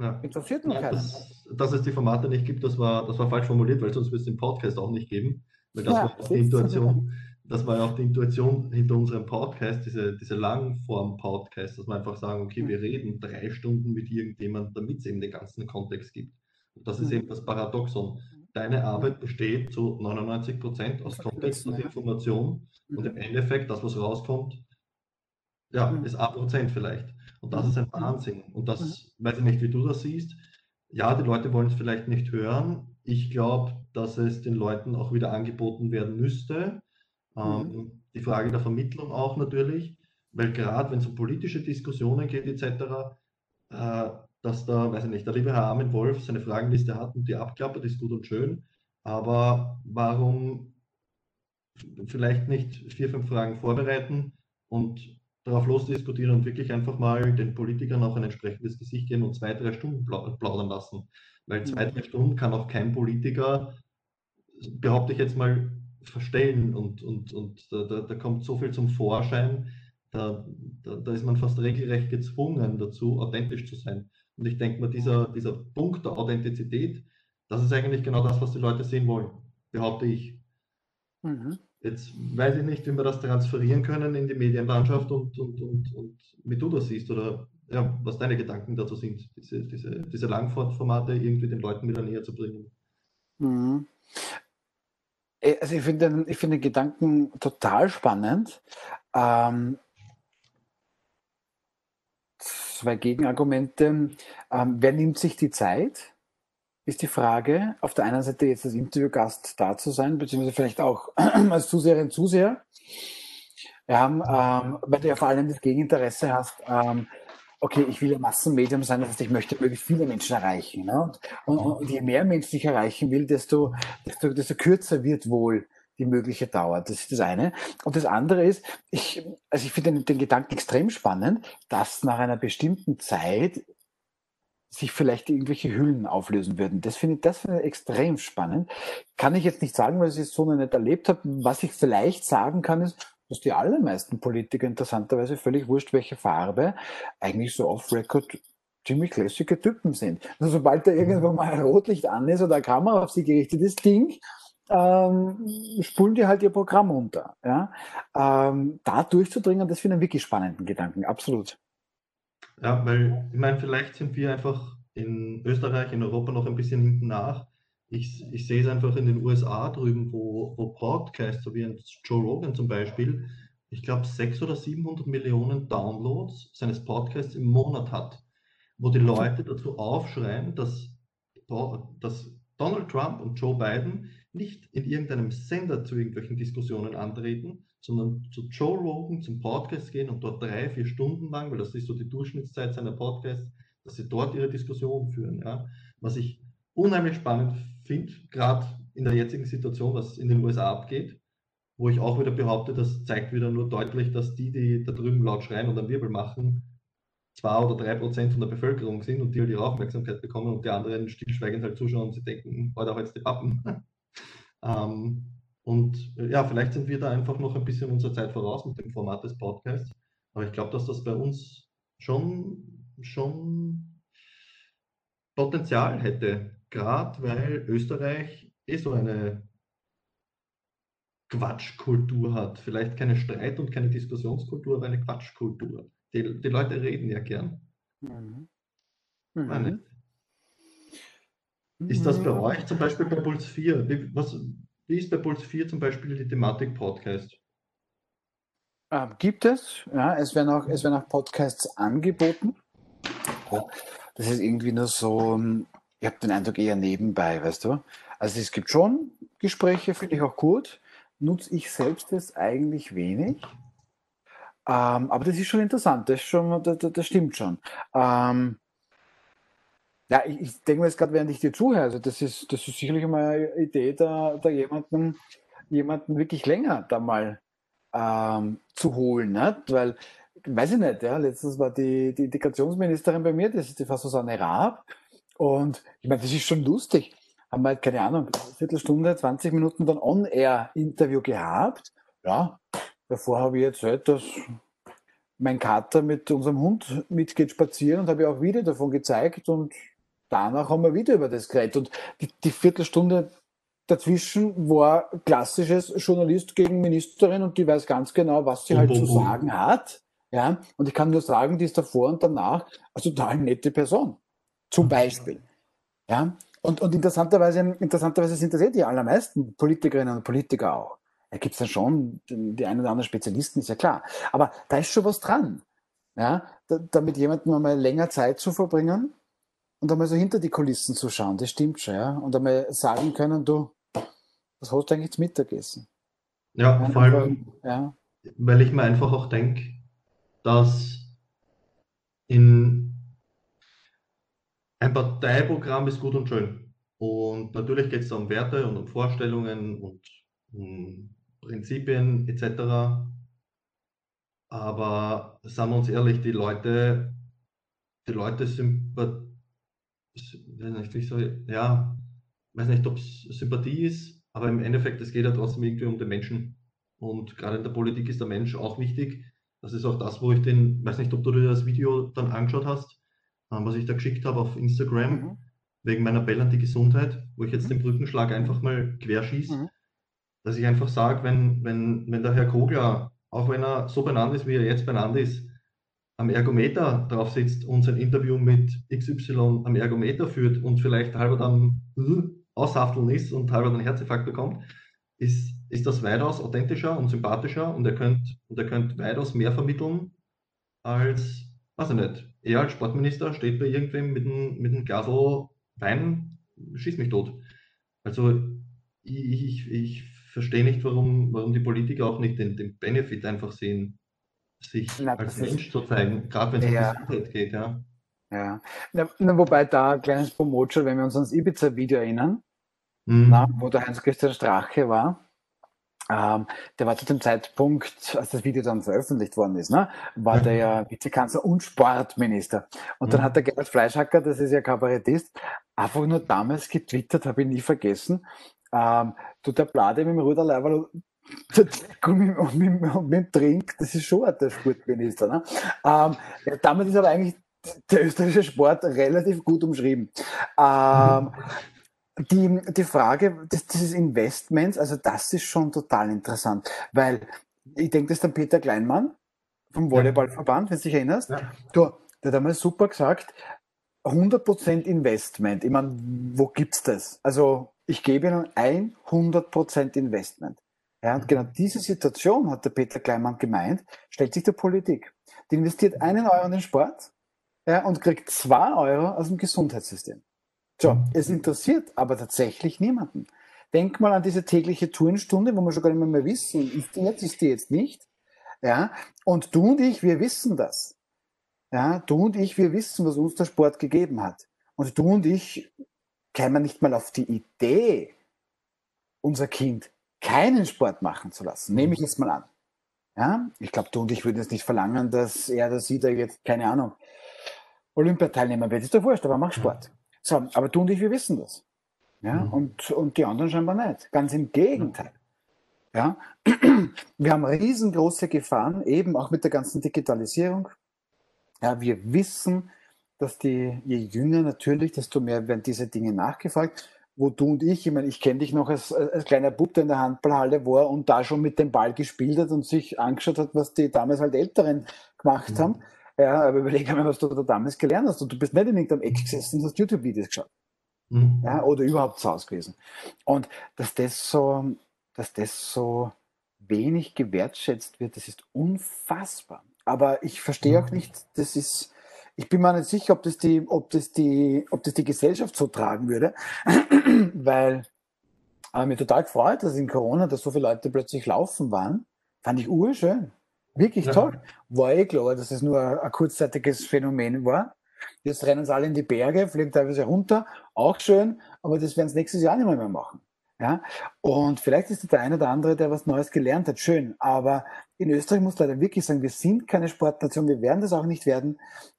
Ja. Interessiert nur keinen. Dass, dass, es die Formate nicht gibt, das war, das war falsch formuliert, weil sonst wird es den Podcast auch nicht geben. Weil das ja, war die Intuition das war ja auch die Intuition hinter unserem Podcast, diese, diese Langform-Podcast, dass wir einfach sagen, okay, wir reden drei Stunden mit irgendjemandem, damit es eben den ganzen Kontext gibt. Und das ist eben das Paradoxon. Deine Arbeit besteht zu 99 Prozent aus Kontext und Information und im Endeffekt, das, was rauskommt, ja, ist ein Prozent vielleicht. Und das ist ein Wahnsinn. Und das, weiß ich nicht, wie du das siehst. Ja, die Leute wollen es vielleicht nicht hören. Ich glaube, dass es den Leuten auch wieder angeboten werden müsste ähm, mhm. Die Frage der Vermittlung auch natürlich, weil gerade wenn es um politische Diskussionen geht etc., äh, dass da, weiß ich nicht, der liebe Herr Armin Wolf seine Fragenliste hat und die abklappert, ist gut und schön, aber warum vielleicht nicht vier, fünf Fragen vorbereiten und darauf losdiskutieren und wirklich einfach mal den Politikern auch ein entsprechendes Gesicht geben und zwei, drei Stunden plaudern lassen. Weil zwei, mhm. drei Stunden kann auch kein Politiker, behaupte ich jetzt mal, verstellen und, und, und da, da, da kommt so viel zum Vorschein, da, da, da, ist man fast regelrecht gezwungen dazu, authentisch zu sein. Und ich denke mal, dieser, dieser Punkt der Authentizität, das ist eigentlich genau das, was die Leute sehen wollen, behaupte ich. Mhm. Jetzt weiß ich nicht, wie wir das transferieren können in die Medienlandschaft und, und, und, und wie du das siehst oder ja, was deine Gedanken dazu sind, diese, diese, diese Langfortformate irgendwie den Leuten wieder näher zu bringen. Mhm. äh, also ich finde den, find den Gedanken total spannend. Ähm, zwei Gegenargumente. Ähm, wer nimmt sich die Zeit? Ist die Frage. Auf der einen Seite jetzt als Interviewgast da zu sein, beziehungsweise vielleicht auch [clears throat] als Zuseherin, Zuseher. Ja, ähm, weil du ja vor allem das Gegeninteresse hast, ähm, okay, ich will ein Massenmedium sein, das heißt, ich möchte möglichst viele Menschen erreichen. Ne? Und, und, je mehr Menschen ich erreichen will, desto, desto, desto kürzer wird wohl die mögliche Dauer. Das ist das eine. Und das andere ist, ich, also ich finde den, den Gedanken extrem spannend, dass nach einer bestimmten Zeit sich vielleicht irgendwelche Hüllen auflösen würden. Das finde ich, das finde ich extrem spannend. Kann ich jetzt nicht sagen, weil ich es so noch nicht erlebt habe. Was ich vielleicht sagen kann, ist, dass die allermeisten Politiker interessanterweise völlig wurscht, welche Farbe, eigentlich so off-record ziemlich lässige Typen sind. Also sobald da irgendwo mal ein Rotlicht an ist oder eine Kamera auf sie gerichtet ist, Ding, ähm, spulen die halt ihr Programm runter. Ja? Ähm, da durchzudringen, das finde ich einen wirklich spannenden Gedanken, absolut. Ja, weil ich meine, vielleicht sind wir einfach in Österreich, in Europa noch ein bisschen hinten nach. Ich, ich sehe es einfach in den USA drüben, wo, wo Podcasts, so wie ein Joe Rogan zum Beispiel, ich glaube 600 oder 700 Millionen Downloads seines Podcasts im Monat hat, wo die Leute dazu aufschreien, dass, dass Donald Trump und Joe Biden nicht in irgendeinem Sender zu irgendwelchen Diskussionen antreten, sondern zu Joe Rogan zum Podcast gehen und dort drei, vier Stunden lang, weil das ist so die Durchschnittszeit seiner Podcasts, dass sie dort ihre Diskussion führen. Ja? Was ich unheimlich spannend finde, gerade in der jetzigen Situation, was in den USA abgeht, wo ich auch wieder behaupte, das zeigt wieder nur deutlich, dass die, die da drüben laut schreien und einen Wirbel machen, zwei oder drei Prozent von der Bevölkerung sind und die halt ihre Aufmerksamkeit bekommen und die anderen stillschweigend halt zuschauen und sie denken, heute auch jetzt die Pappen. Ähm, und äh, ja, vielleicht sind wir da einfach noch ein bisschen unserer Zeit voraus mit dem Format des Podcasts. Aber ich glaube, dass das bei uns schon, schon Potenzial hätte. Gerade weil Österreich eh so eine Quatschkultur hat. Vielleicht keine Streit- und keine Diskussionskultur, aber eine Quatschkultur. Die, die Leute reden ja gern. Mhm. Mhm. Ist das bei euch zum Beispiel bei Puls 4? Wie, was, wie ist bei Puls 4 zum Beispiel die Thematik Podcast? Ähm, gibt es, ja, es werden, auch, es werden auch Podcasts angeboten. Das ist irgendwie nur so, ähm, ich habe den Eindruck eher nebenbei, weißt du. Also es gibt schon Gespräche, finde ich auch gut. Nutze ich selbst jetzt eigentlich wenig. Ähm, aber das ist schon interessant, das, schon, das, das stimmt schon. Ähm, ja, ich, ich denke mir jetzt gerade, während ich dir zuhöre, also das ist, das ist sicherlich mal eine Idee, da, da jemanden, jemanden wirklich länger da mal ähm, zu holen, ne? weil, weiß ich nicht, ja, letztens war die, die Integrationsministerin bei mir, das ist die Frau Susanne Raab, und ich meine, das ist schon lustig. Haben wir halt, keine Ahnung, eine Viertelstunde, 20 Minuten dann On-Air-Interview gehabt. Ja, davor habe ich erzählt, dass mein Kater mit unserem Hund mitgeht spazieren und habe ich auch Video davon gezeigt und danach haben wir wieder über das geredet. Und die, die Viertelstunde dazwischen war klassisches Journalist gegen Ministerin und die weiß ganz genau, was sie halt zu sagen hat. Ja, und ich kann nur sagen, die ist davor und danach eine total nette Person. Zum Beispiel. Ja, und, und interessanterweise, interessanterweise sind das eh die allermeisten Politikerinnen und Politiker auch. Da gibt es dann schon die einen oder anderen Spezialisten, ist ja klar. Aber da ist schon was dran. Ja, da, damit jemandem einmal länger Zeit zu verbringen, und einmal so hinter die Kulissen zu schauen, das stimmt schon, ja. Und einmal sagen können, du, was hast du eigentlich zum Mittagessen? Ja, ja vor allem, ja. weil ich mir einfach auch denke, dass in ein Parteiprogramm ist gut und schön. Und natürlich geht es da um Werte und um Vorstellungen und um Prinzipien etc. Aber sagen wir uns ehrlich, die Leute, die Leute sympathisieren nicht, so, ja, weiß nicht, ob es Sympathie ist, aber im Endeffekt, es geht ja trotzdem irgendwie um den Menschen. Und gerade in der Politik ist der Mensch auch wichtig. Das ist auch das, wo ich den, weiß nicht, ob du dir das Video dann angeschaut hast, ähm, was ich da geschickt habe auf Instagram, mhm. wegen meiner Bell an die Gesundheit, wo ich jetzt mhm. den Brückenschlag einfach mal querschieße, mhm. dass ich einfach sage, wenn, wenn, wenn der Herr Kogler, auch wenn er so benannt ist, wie er jetzt benannt ist, am Ergometer drauf sitzt und sein Interview mit XY am Ergometer führt und vielleicht halber dann äh, aushafteln ist und halber dann Herzinfarkt bekommt, ist, ist das weitaus authentischer und sympathischer und er könnte und er könnte weitaus mehr vermitteln als, weiß ich nicht, er als Sportminister steht bei irgendwem mit einem, mit einem Glasl Wein, schießt mich tot. Also ich, ich, ich verstehe nicht, warum, warum die Politiker auch nicht den, den Benefit einfach sehen, sich Na, als Mensch zu zeigen, gerade wenn es Ja. um Gesundheit geht, ja. Ja. Na, na, wobei da ein kleines Promotion, wenn wir uns ans Ibiza-Video erinnern, Mhm. na, wo der Heinz-Christian Strache war, ähm, der war zu dem Zeitpunkt, als das Video dann veröffentlicht worden ist, ne, war der ja Vizekanzler und Sportminister. Und dann Mhm. hat der Gerhard Fleischhacker, das ist ja Kabarettist, einfach nur damals getwittert, habe ich nie vergessen, ähm, du der Blade mit dem Ruderleiberl mit, mit, mit dem Trink, das ist schon der Sportminister. Ne? Ähm, damit ist aber eigentlich der österreichische Sport relativ gut umschrieben. Ähm, die, die Frage des, dieses Investments, also das ist schon total interessant, weil ich denke, das ist der Peter Kleinmann vom Volleyballverband, wenn du dich erinnerst. Ja. Du, der hat einmal super gesagt, 100% Investment. Ich meine, wo gibt's das? Also ich gebe Ihnen 100% Investment. Ja, und genau diese Situation, hat der Peter Kleinmann gemeint, stellt sich der Politik. Die investiert einen Euro in den Sport ja, und kriegt zwei Euro aus dem Gesundheitssystem. So, es interessiert aber tatsächlich niemanden. Denk mal an diese tägliche Tourenstunde, wo wir schon gar nicht mehr, wissen, ist die jetzt, ist die jetzt nicht. Ja, und du und ich, wir wissen das. Ja, du und ich, wir wissen, was uns der Sport gegeben hat. Und du und ich kämen nicht mal auf die Idee, unser Kind keinen Sport machen zu lassen. Nehme ich jetzt mal an. Ja, ich glaube, du und ich würden jetzt nicht verlangen, dass er oder sie da jetzt, keine Ahnung, Olympiateilnehmer wird. Ist doch wurscht, aber mach Sport. So, aber du und ich, wir wissen das. Ja, Mhm. und, und die anderen scheinbar nicht. Ganz im Gegenteil. Ja, [clears throat] wir haben riesengroße Gefahren, eben auch mit der ganzen Digitalisierung. Ja, wir wissen, dass die, je jünger natürlich, desto mehr werden diese Dinge nachgefragt. Wo du und ich, ich meine, ich kenne dich noch als, als kleiner Bub, der in der Handballhalle war und da schon mit dem Ball gespielt hat und sich angeschaut hat, was die damals halt Älteren gemacht Mhm. haben. Ja, aber überleg einmal, was du da damals gelernt hast. Und du bist nicht in irgendeinem Eck gesessen und hast YouTube-Videos geschaut Mhm. ja, oder überhaupt zu Hause gewesen. Und dass das so, dass das so wenig gewertschätzt wird, das ist unfassbar. Aber ich verstehe auch nicht, das ist, ich bin mir nicht sicher, ob das die, ob das die, ob das die Gesellschaft so tragen würde, [clears throat] weil äh, mir total gefreut, dass in Corona, dass so viele Leute plötzlich laufen waren, fand ich urschön. Wirklich Ja. toll. War eh klar, dass es nur ein, ein kurzzeitiges Phänomen war. Jetzt rennen sie alle in die Berge, fliegen teilweise runter, auch schön, aber das werden sie nächstes Jahr nicht mehr, mehr machen. Ja? Und vielleicht ist der eine oder andere, der was Neues gelernt hat, schön. Aber in Österreich muss leider wirklich sagen, wir sind keine Sportnation, wir werden das auch nicht werden.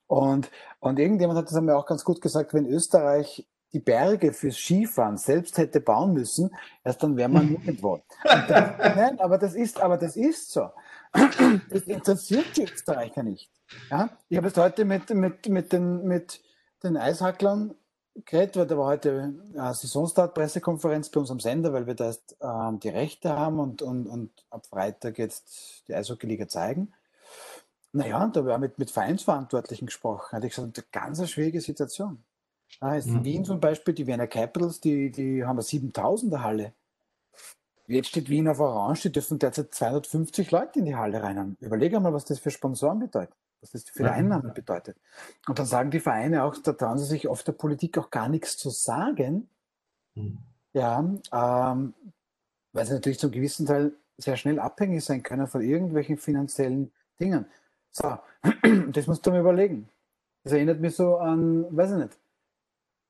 Und, und irgendjemand hat das einmal auch ganz gut gesagt, wenn Österreich die Berge fürs Skifahren selbst hätte bauen müssen, erst dann wäre man [laughs] nirgendwo. Nein, aber das ist, aber das ist so. [clears throat] Das interessiert die Österreicher nicht. Ja? Ich habe jetzt heute mit, mit, mit, den, mit den Eishacklern geredet, weil da war heute eine Saisonstart-Pressekonferenz bei uns am Sender, weil wir da jetzt ähm, die Rechte haben und, und, und ab Freitag jetzt die Eishockey-Liga zeigen. Naja, und da habe ich auch mit, mit Vereinsverantwortlichen gesprochen. Da hatte ich gesagt, eine ganz schwierige Situation. Da ist Mhm. Wien zum Beispiel, die Wiener Capitals, die, die haben eine 7000er Halle. Jetzt steht Wien auf Orange, die dürfen derzeit 250 Leute in die Halle rein. Überleg einmal, was das für Sponsoren bedeutet, was das für Ja. Einnahmen bedeutet. Und dann sagen die Vereine auch, da trauen sie sich oft der Politik auch gar nichts zu sagen, Mhm. ja, ähm, weil sie natürlich zum gewissen Teil sehr schnell abhängig sein können von irgendwelchen finanziellen Dingen. So, [clears throat] das musst du mir überlegen. Das erinnert mich so an, weiß ich nicht,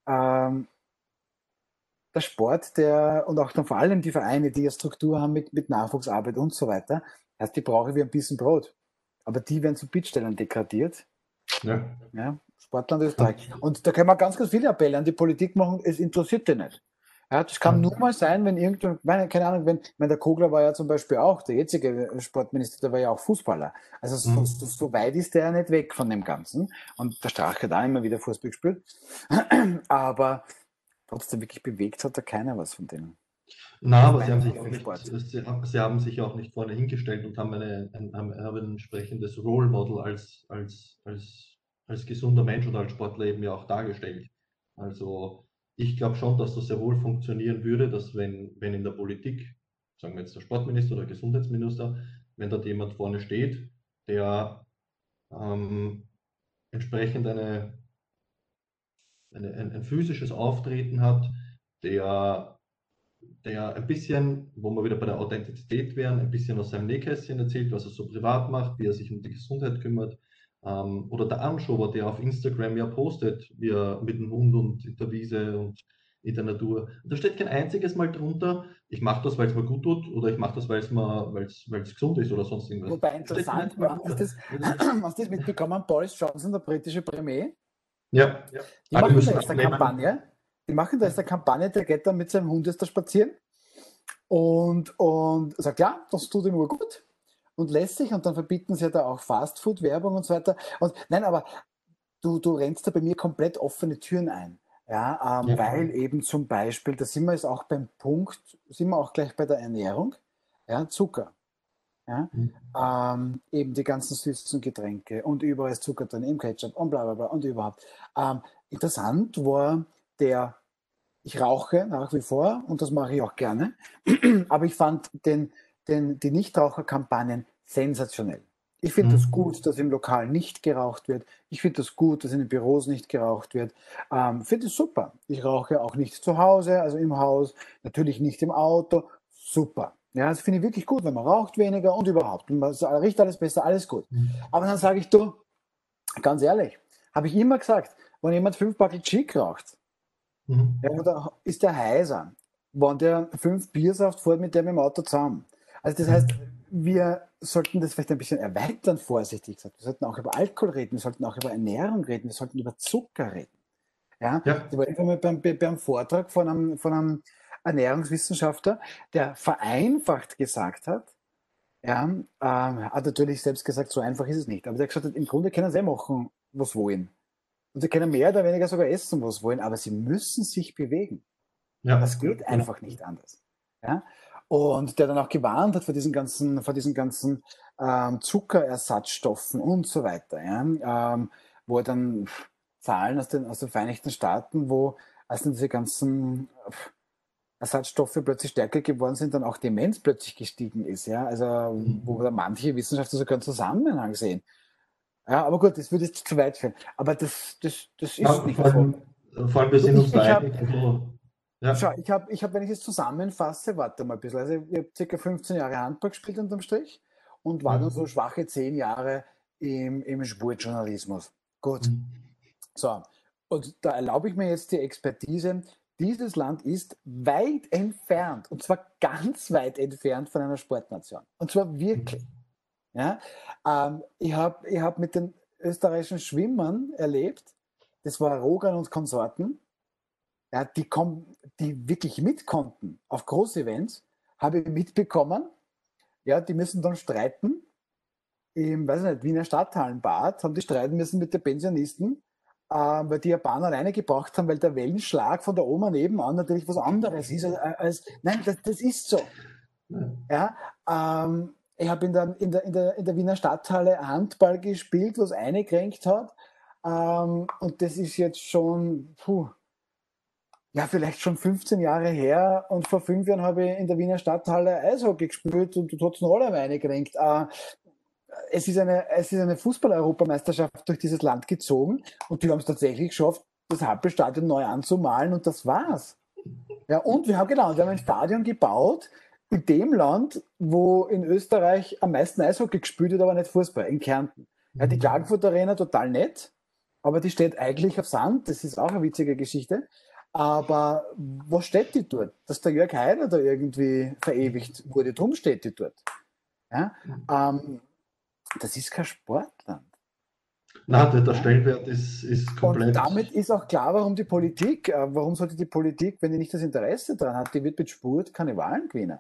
ähm, der Sport, der und auch dann vor allem die Vereine, die ja Struktur haben mit, mit Nachwuchsarbeit und so weiter, heißt, die brauche wie ein bisschen Brot. Aber die werden zu Bittstellern degradiert. Ja. Ja, Sportland Österreich. Und da können wir ganz, ganz viele Appelle an die Politik machen, es interessiert die nicht. Ja, das kann nur mal sein, wenn irgendjemand, meine, keine Ahnung, wenn, wenn der Kogler war ja zum Beispiel auch, der jetzige Sportminister, der war ja auch Fußballer. Also so, Mhm. so, so weit ist der ja nicht weg von dem Ganzen. Und der Strache hat auch immer wieder Fußball gespielt. [clears throat] Aber trotzdem wirklich bewegt hat da keiner was von denen. Na, aber sie Nein, haben, sich auch nicht, sie, haben- sie haben sich auch nicht vorne hingestellt und haben, eine, ein, haben ein entsprechendes Role Model als, als, als, als gesunder Mensch und als Sportler eben ja auch dargestellt. Also ich glaube schon, dass das sehr wohl funktionieren würde, dass wenn, wenn in der Politik sagen wir jetzt der Sportminister oder Gesundheitsminister, wenn dort jemand vorne steht, der ähm, entsprechend eine, eine, ein, ein physisches Auftreten hat, der der ein bisschen, wo wir wieder bei der Authentizität wären, ein bisschen aus seinem Nähkästchen erzählt, was er so privat macht, wie er sich um die Gesundheit kümmert. Ähm, oder der Anschober, der auf Instagram ja postet, wie er mit dem Hund und in der Wiese und in der Natur. Da steht kein einziges Mal drunter, ich mache das, weil es mir gut tut oder ich mache das, weil es weil es gesund ist oder sonst irgendwas. Wobei interessant, hast das, [clears throat] hast du das mitbekommen, Boris Johnson, der britische Premier? Ja. ja. Die machen da jetzt eine Kampagne. Die machen da jetzt eine Kampagne, der geht dann mit seinem Hund jetzt da spazieren und, und sagt, ja, das tut ihm nur gut und lässt sich und dann verbieten sie ja da auch Fastfood-Werbung und so weiter. Und nein, aber du, du rennst da bei mir komplett offene Türen ein. Ja, ähm, ja, weil eben zum Beispiel, da sind wir jetzt auch beim Punkt, sind wir auch gleich bei der Ernährung, ja, Zucker. Ja, mhm. ähm, eben die ganzen süßen Getränke und überall ist Zucker drin, im Ketchup und bla bla bla und überhaupt. Ähm, interessant war der, ich rauche nach wie vor und das mache ich auch gerne, [clears throat] aber ich fand den, den, die Nichtraucherkampagnen sensationell. Ich finde es mhm. das gut, dass im Lokal nicht geraucht wird. Ich finde das gut, dass in den Büros nicht geraucht wird. Ähm, finde es super. Ich rauche auch nicht zu Hause, also im Haus, natürlich nicht im Auto. Super. Ja, das finde ich wirklich gut, wenn man raucht weniger und überhaupt. Man riecht alles besser, alles gut. Mhm. Aber dann sage ich, du, ganz ehrlich, habe ich immer gesagt, wenn jemand fünf Backel Chick raucht, mhm. ja, ist der heiser. Wenn der fünf Biersaft fährt mit dem im Auto zusammen. Also das heißt, wir sollten das vielleicht ein bisschen erweitern, vorsichtig gesagt. Wir sollten auch über Alkohol reden, wir sollten auch über Ernährung reden, wir sollten über Zucker reden. Ja, ja. ich war mal beim, beim Vortrag von einem, von einem Ernährungswissenschaftler, der vereinfacht gesagt hat, ja, ähm, hat natürlich selbst gesagt, so einfach ist es nicht. Aber der hat gesagt, im Grunde können sie machen, was wollen. Und sie können mehr oder weniger sogar essen, was wollen, aber sie müssen sich bewegen. Ja. Das geht einfach nicht anders. Ja? Und der dann auch gewarnt hat vor diesen ganzen, vor diesen ganzen ähm, Zuckerersatzstoffen und so weiter. Ja? Ähm, wo er dann Zahlen aus den, aus den Vereinigten Staaten, wo als dann diese ganzen Ersatzstoffe plötzlich stärker geworden sind, dann auch Demenz plötzlich gestiegen ist. Ja? Also wo mhm. da manche Wissenschaftler sogar einen Zusammenhang sehen. Ja, aber gut, das würde jetzt zu weit führen. Aber das, das, das ist ja, nicht vor allem, vor allem wir sind uns einig. Ja. Schau, ich habe, ich hab, wenn ich es zusammenfasse, warte mal ein bisschen. Also, ich habe circa 15 Jahre Handball gespielt unterm Strich und war mhm. dann so schwache 10 Jahre im, im Sportjournalismus. Gut. Mhm. So, und da erlaube ich mir jetzt die Expertise. Dieses Land ist weit entfernt, und zwar ganz weit entfernt von einer Sportnation. Und zwar wirklich. Mhm. Ja? Ähm, ich habe ich hab mit den österreichischen Schwimmern erlebt, das war Rogan und Konsorten, ja, die, kommen, die wirklich mit konnten auf Großevents, habe ich mitbekommen, ja, die müssen dann streiten im, weiß nicht, Wiener Stadthallenbad, haben die streiten müssen mit den Pensionisten, äh, weil die Japaner alleine gebraucht haben, weil der Wellenschlag von der Oma nebenan natürlich was anderes ist als, als nein, das, das ist so. Ja, ähm, ich habe in der, in, der, in, der, in der Wiener Stadthalle Handball gespielt, was eingekränkt hat. Ähm, und das ist jetzt schon, puh, ja, vielleicht schon 15 Jahre her und vor fünf Jahren habe ich in der Wiener Stadthalle Eishockey gespielt und du hast noch alle meine gerenkt. Äh, es ist eine, es ist eine Fußball-Europameisterschaft durch dieses Land gezogen und die haben es tatsächlich geschafft, das Happelstadion neu anzumalen und das war's. Ja, und wir haben genau, wir haben ein Stadion gebaut in dem Land, wo in Österreich am meisten Eishockey gespielt wird, aber nicht Fußball, in Kärnten. Ja, die. Klagenfurt Arena total nett, aber die steht eigentlich auf Sand, das ist auch eine witzige Geschichte. Aber was steht die dort? Dass der Jörg Heider da irgendwie verewigt wurde, drum steht die dort. Ja? Ähm, das ist kein Sportland. Nein, der Stellenwert ist, ist komplett. Und damit ist auch klar, warum die Politik, äh, warum sollte die Politik, wenn die nicht das Interesse daran hat, die wird mit Spurt keine Wahlen gewinnen.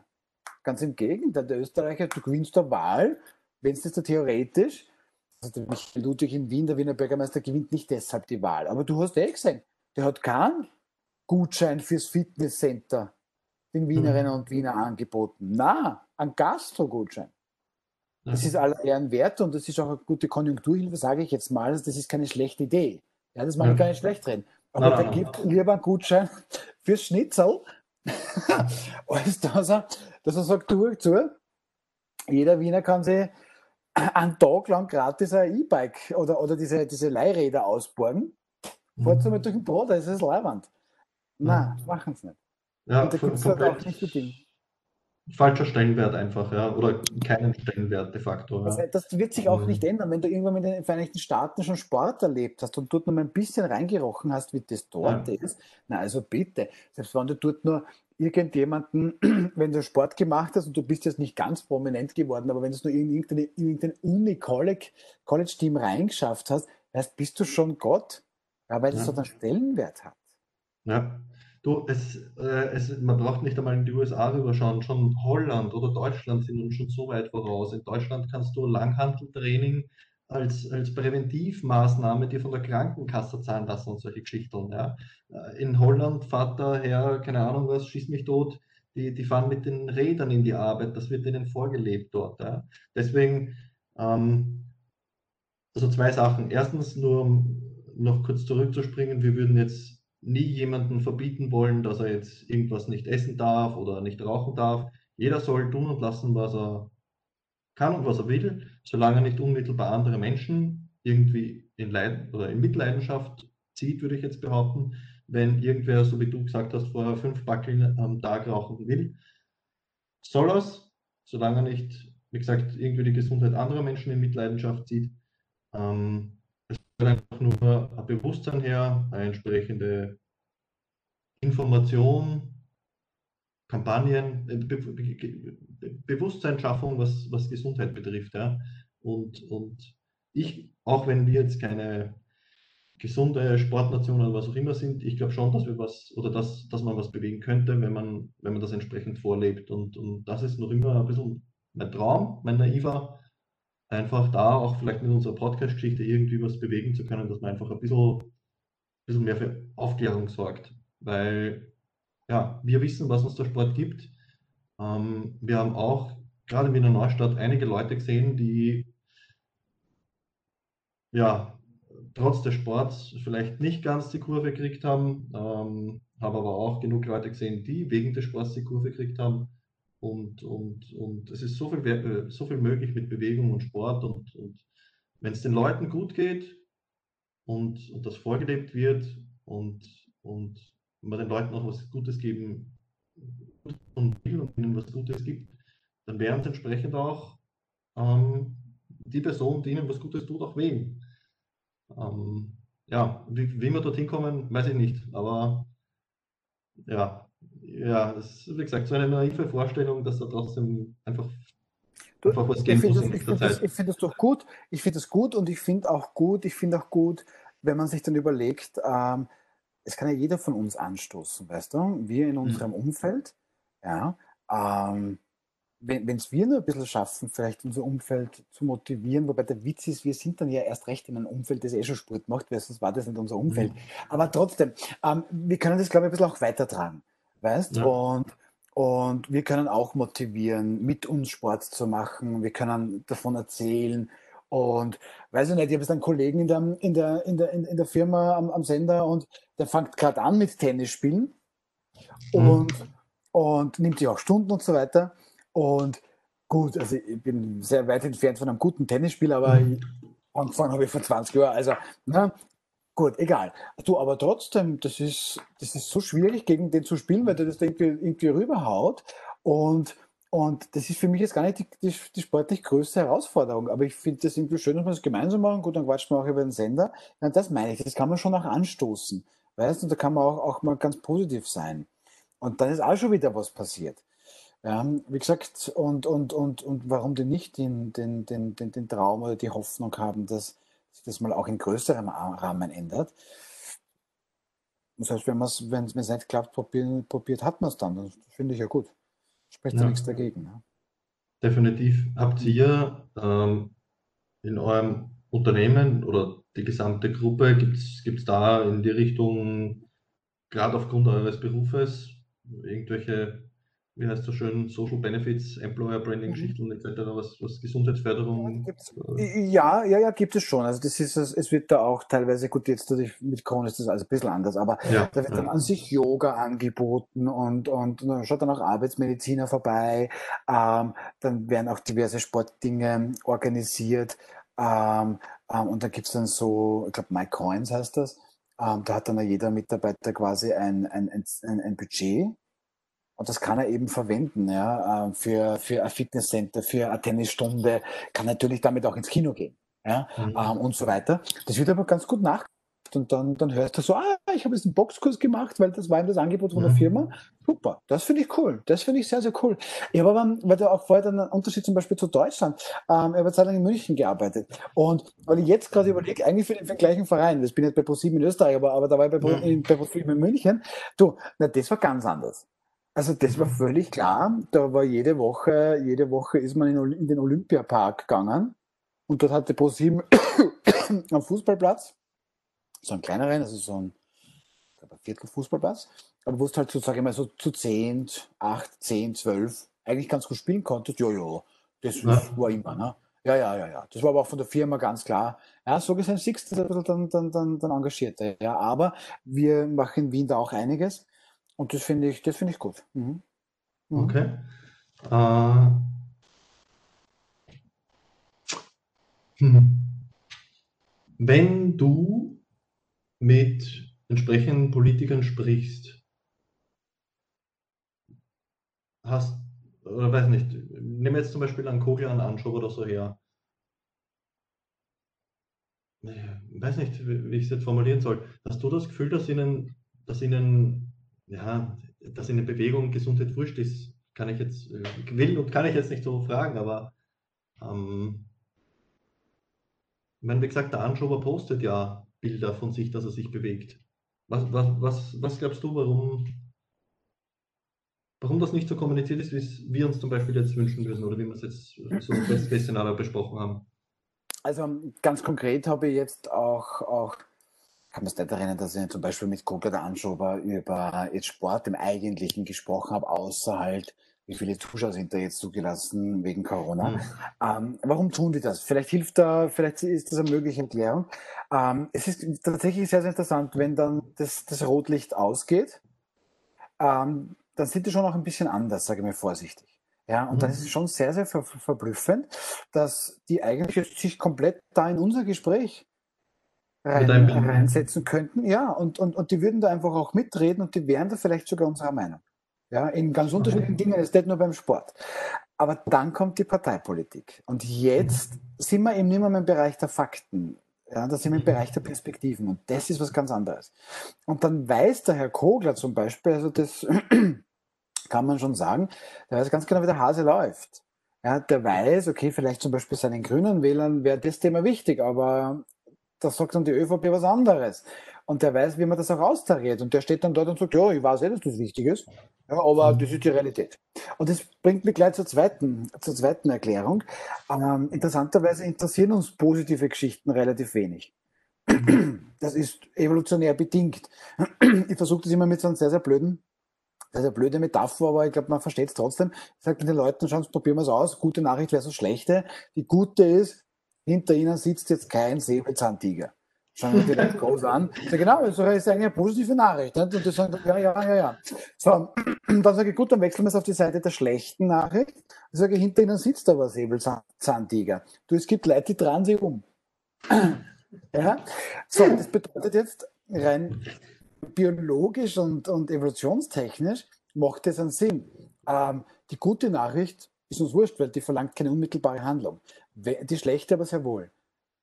Ganz im Gegenteil, der Österreicher, du gewinnst der Wahl, wenn es das da theoretisch, also der Michael Ludwig in Wien, der Wiener Bürgermeister, gewinnt nicht deshalb die Wahl. Aber du hast eh gesehen, der hat keinen Gutschein fürs Fitnesscenter den Wienerinnen mhm. und Wiener angeboten. Na, ein Gastro-Gutschein. Das ist aller Ehren wert und das ist auch eine gute Konjunkturhilfe, sage ich jetzt mal. Das ist keine schlechte Idee. Ja, das mag ich gar nicht schlecht reden. Aber da gibt lieber einen Gutschein [laughs] fürs Schnitzel, [laughs] als dass er dass er sagt, du, zu, jeder Wiener kann sich einen Tag lang gratis ein E-Bike oder, oder diese, diese Leihräder ausborgen. Fahrt mhm. mal durch den Brot, das ist Leihwand. Nein, das machen sie nicht. Ja, Und da gibt es halt auch nicht die Dinge falscher Stellenwert einfach, ja, oder keinen Stellenwert de facto. Ja. Das, das, wird sich auch nicht ändern, wenn du irgendwann in den Vereinigten Staaten schon Sport erlebt hast und dort noch mal ein bisschen reingerochen hast, wie das dort ja. ist. Na, also bitte, selbst wenn du dort nur irgendjemanden, [clears throat] wenn du Sport gemacht hast und du bist jetzt nicht ganz prominent geworden, aber wenn du es nur in irgendein, irgendein Uni-College-Team reingeschafft hast, weißt, bist du schon Gott, ja, weil das ja. so einen Stellenwert hat. Ja, Du, es, äh, es, man braucht nicht einmal in die USA rüberschauen. Schon Holland oder Deutschland sind uns schon so weit voraus. In Deutschland kannst du Langhanteltraining als, als Präventivmaßnahme dir von der Krankenkasse zahlen lassen und solche Geschichten. Ja. Äh, in Holland Vater, Herr, keine Ahnung was, schießt mich tot, die, die fahren mit den Rädern in die Arbeit, das wird ihnen vorgelebt dort. Ja. Deswegen, ähm, also zwei Sachen. Erstens, nur um noch kurz zurückzuspringen, wir würden jetzt nie jemanden verbieten wollen, dass er jetzt irgendwas nicht essen darf oder nicht rauchen darf. Jeder soll tun und lassen, was er kann und was er will, solange er nicht unmittelbar andere Menschen irgendwie in Leid oder in Mitleidenschaft zieht, würde ich jetzt behaupten. Wenn irgendwer, so wie du gesagt hast, vorher fünf Backeln am Tag rauchen will, soll er solange er nicht, wie gesagt, irgendwie die Gesundheit anderer Menschen in Mitleidenschaft zieht. Ähm, einfach nur ein Bewusstsein her, eine entsprechende Information, Kampagnen, äh, Be Be Bewusstseinsschaffung, was, was Gesundheit betrifft. Ja. Und, und ich, auch wenn wir jetzt keine gesunde Sportnation oder was auch immer sind, ich glaube schon, dass wir was oder dass, dass man was bewegen könnte, wenn man, wenn man das entsprechend vorlebt. Und, und das ist noch immer ein bisschen mein Traum, mein naiver einfach da auch vielleicht mit unserer Podcast-Geschichte irgendwie was bewegen zu können, dass man einfach ein bisschen, bisschen mehr für Aufklärung sorgt. Weil ja, wir wissen, was uns der Sport gibt. Ähm, wir haben auch gerade in Wiener Neustadt einige Leute gesehen, die ja, trotz des Sports vielleicht nicht ganz die Kurve gekriegt haben, ähm, habe aber auch genug Leute gesehen, die wegen des Sports die Kurve gekriegt haben. Und, und, und es ist so viel, äh, so viel möglich mit Bewegung und Sport. Und, und wenn es den Leuten gut geht und, und das vorgelebt wird und, und man den Leuten auch was Gutes geben und will und ihnen was Gutes gibt, dann werden es entsprechend auch ähm, die Person, die ihnen was Gutes tut, auch wählen. Ähm, ja, wie, wie wir dorthin kommen, weiß ich nicht. Aber ja, ja, das ist, wie gesagt, so eine naive Vorstellung, dass da trotzdem einfach, du, einfach was geben muss in Ich finde das, find das doch gut. Ich finde das gut und ich finde auch gut, ich finde auch gut, wenn man sich dann überlegt, ähm, es kann ja jeder von uns anstoßen, weißt du? Wir in mhm. unserem mhm. Umfeld, ja, ähm, wenn es wir nur ein bisschen schaffen, vielleicht unser Umfeld zu motivieren, wobei der Witz ist, wir sind dann ja erst recht in einem Umfeld, das eh schon Sport macht, weil sonst war das nicht unser Umfeld. Mhm. Aber trotzdem, ähm, wir können das, glaube ich, ein bisschen auch weitertragen. Weißt? Ja. Und, und wir können auch motivieren, mit uns Sport zu machen. Wir können davon erzählen. Und weiß ich nicht, ich habe jetzt einen Kollegen in der, in der, in der, in der Firma am, am Sender und der fängt gerade an mit Tennis spielen und, mhm. und nimmt sich auch Stunden und so weiter. Und gut, also ich bin sehr weit entfernt von einem guten Tennisspieler, aber mhm. angefangen habe ich vor 20 Jahren. Also, ne, Gut, egal. Du, aber trotzdem, das ist, das ist so schwierig, gegen den zu spielen, weil der das da irgendwie, irgendwie rüberhaut. Und, und das ist für mich jetzt gar nicht die, die, die sportlich größte Herausforderung. Aber ich finde das irgendwie schön, dass wir das gemeinsam machen. Gut, dann quatschen wir auch über den Sender. Ja, das meine ich, das kann man schon auch anstoßen. Weißt du, da kann man auch, auch mal ganz positiv sein. Und dann ist auch schon wieder was passiert. Ja, wie gesagt, und, und, und, und warum denn nicht den, den, den, den, den Traum oder die Hoffnung haben, dass sich das mal auch in größerem Rahmen ändert. Das heißt, wenn es wenn es nicht klappt, probieren, probiert hat man es dann. Das finde ich ja gut. Spricht ja, nichts dagegen. Ne? Definitiv. Habt ihr ähm, in eurem Unternehmen oder die gesamte Gruppe, gibt es da in die Richtung, gerade aufgrund eures Berufes, irgendwelche wie heißt so schön, Social Benefits, Employer Branding Geschichten mhm. etc., was, was Gesundheitsförderung. Äh, ja, ja, ja, gibt es schon. Also das ist, es wird da auch teilweise, gut, jetzt mit Corona ist das alles ein bisschen anders, aber ja, da wird dann an sich Yoga angeboten und, und, und schaut dann auch Arbeitsmediziner vorbei. Ähm, dann werden auch diverse Sportdinge organisiert. Ähm, ähm, und da gibt es dann so, ich glaube, MyCoins heißt das. Ähm, da hat dann jeder Mitarbeiter quasi ein, ein, ein, ein Budget und das kann er eben verwenden, ja, äh, für, für ein Fitnesscenter, für eine Tennisstunde, kann natürlich damit auch ins Kino gehen, ja, mhm. Ähm, und so weiter. Das wird aber ganz gut nach. Und dann, dann hörst du so, ah, ich habe jetzt einen Boxkurs gemacht, weil das war eben das Angebot von der mhm. Firma. Super, das finde ich cool. Das finde ich sehr, sehr cool. Ich habe aber, weil du auch vorher dann einen Unterschied zum Beispiel zu Deutschland, ähm, ich habe Zeit lang in München gearbeitet. Und weil ich jetzt gerade überlege, eigentlich für den, für den gleichen Verein, das bin jetzt bei ProSieben in Österreich, aber, aber da war ich bei, mhm. bei ProSieben in München, du, na, das war ganz anders. Also das war völlig klar. Da war jede Woche, jede Woche ist man in, den Olympiapark gegangen und dort hatte ProSieben am [coughs] Fußballplatz, so ein kleineren, also so ein, ein Viertelfußballplatz, aber wo du halt so, sage ich mal, so zu 10, 8, 10, 12 eigentlich ganz gut spielen konntest, ja, ja, das ja. war immer, ne? Ja, ja, ja, ja. Das war aber auch von der Firma ganz klar. Ja, so gesehen siehst du dann, dann, dann, dann engagiert. Ja, aber wir machen in Wien da auch einiges. Und das finde ich, das finde ich gut. Mhm. Mhm. Okay. Äh, hm. Wenn du mit entsprechenden Politikern sprichst, hast, oder weiß nicht, nehmen jetzt zum Beispiel einen Kogel an Anschub oder so her. weiß nicht, wie ich es jetzt formulieren soll. Hast du das Gefühl, dass ihnen, dass ihnen ja, dass in der Bewegung Gesundheit wurscht ist, kann ich jetzt, äh, will und kann ich jetzt nicht so fragen, aber ähm, meine, wie gesagt, der Anschober postet ja Bilder von sich, dass er sich bewegt. Was, was, was, was glaubst du, warum, warum das nicht so kommuniziert ist, wie wir uns zum Beispiel jetzt wünschen würden oder wie wir es jetzt so [clears throat] Best-Case-Szenario besprochen haben? Also ganz konkret habe ich jetzt auch, auch kann mich nicht erinnern, dass ich zum Beispiel mit Kogler der Anschober über jetzt Sport im Eigentlichen gesprochen habe, außer halt, wie viele Zuschauer sind da jetzt zugelassen wegen Corona. Mhm. Ähm, warum tun die das? Vielleicht hilft da, vielleicht ist das eine mögliche Erklärung. Ähm, es ist tatsächlich sehr, sehr interessant, wenn dann das, das Rotlicht ausgeht, ähm, dann sind die schon auch ein bisschen anders, sage ich mal vorsichtig. Ja, und mhm. dann ist es schon sehr, sehr ver verblüffend, dass die eigentlich sich komplett da in unser Gespräch rein, reinsetzen könnten. Ja, und, und, und die würden da einfach auch mitreden und die wären da vielleicht sogar unserer Meinung. Ja, in ganz unterschiedlichen Dingen, es ist nicht nur beim Sport. Aber dann kommt die Parteipolitik. Und jetzt sind wir eben nicht mehr im Bereich der Fakten. Ja, da sind wir im Bereich der Perspektiven. Und das ist was ganz anderes. Und dann weiß der Herr Kogler zum Beispiel, also das [clears throat] kann man schon sagen, der weiß ganz genau, wie der Hase läuft. Ja, der weiß, okay, vielleicht zum Beispiel seinen grünen Wählern wäre das Thema wichtig, aber da sagt dann die ÖVP was anderes. Und der weiß, wie man das auch austariert. Und der steht dann dort und sagt, ja, ich weiß eh, dass das wichtig ist, ja, aber mhm. das ist die Realität. Und das bringt mich gleich zur zweiten, zur zweiten Erklärung. Ähm, interessanterweise interessieren uns positive Geschichten relativ wenig. Das ist evolutionär bedingt. Ich versuche das immer mit so einem sehr, sehr blöden, sehr, sehr blöde Metapher, aber ich glaube, man versteht es trotzdem. Ich sage den Leuten, schauen Sie, probieren wir es aus. Gute Nachricht wäre so schlechte. Die gute ist, hinter ihnen sitzt jetzt kein Säbelzahntiger. Schauen wir Leute groß an. Ja, genau, das ist eigentlich eine positive Nachricht. Nicht? Und die sagen, ja, ja, ja, ja. So, [clears throat] dann sage ich, gut, dann wechseln wir es auf die Seite der schlechten Nachricht. Ich sage, hinter ihnen sitzt aber ein Säbelzahntiger. Du, es gibt Leute, die drehen sich um. [clears throat] ja? So, das bedeutet jetzt rein biologisch und, und evolutionstechnisch macht das einen Sinn. Ähm, die gute Nachricht ist uns wurscht, weil die verlangt keine unmittelbare Handlung. Die schlechte aber sehr wohl.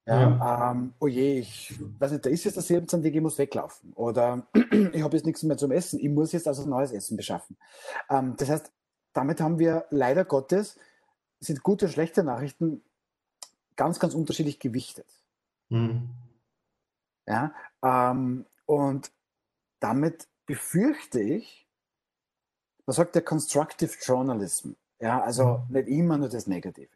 Ja. Ähm, oh je, ich weiß nicht, da ist jetzt der Säbelzahntiger, ich muss weglaufen. Oder [clears throat] ich habe jetzt nichts mehr zum Essen, ich muss jetzt also neues Essen beschaffen. Ähm, das heißt, damit haben wir leider Gottes, sind gute und schlechte Nachrichten ganz, ganz unterschiedlich gewichtet. Mhm. Ja, ähm, und damit befürchte ich, man sagt der Constructive Journalism, ja, also mhm. nicht immer nur das Negative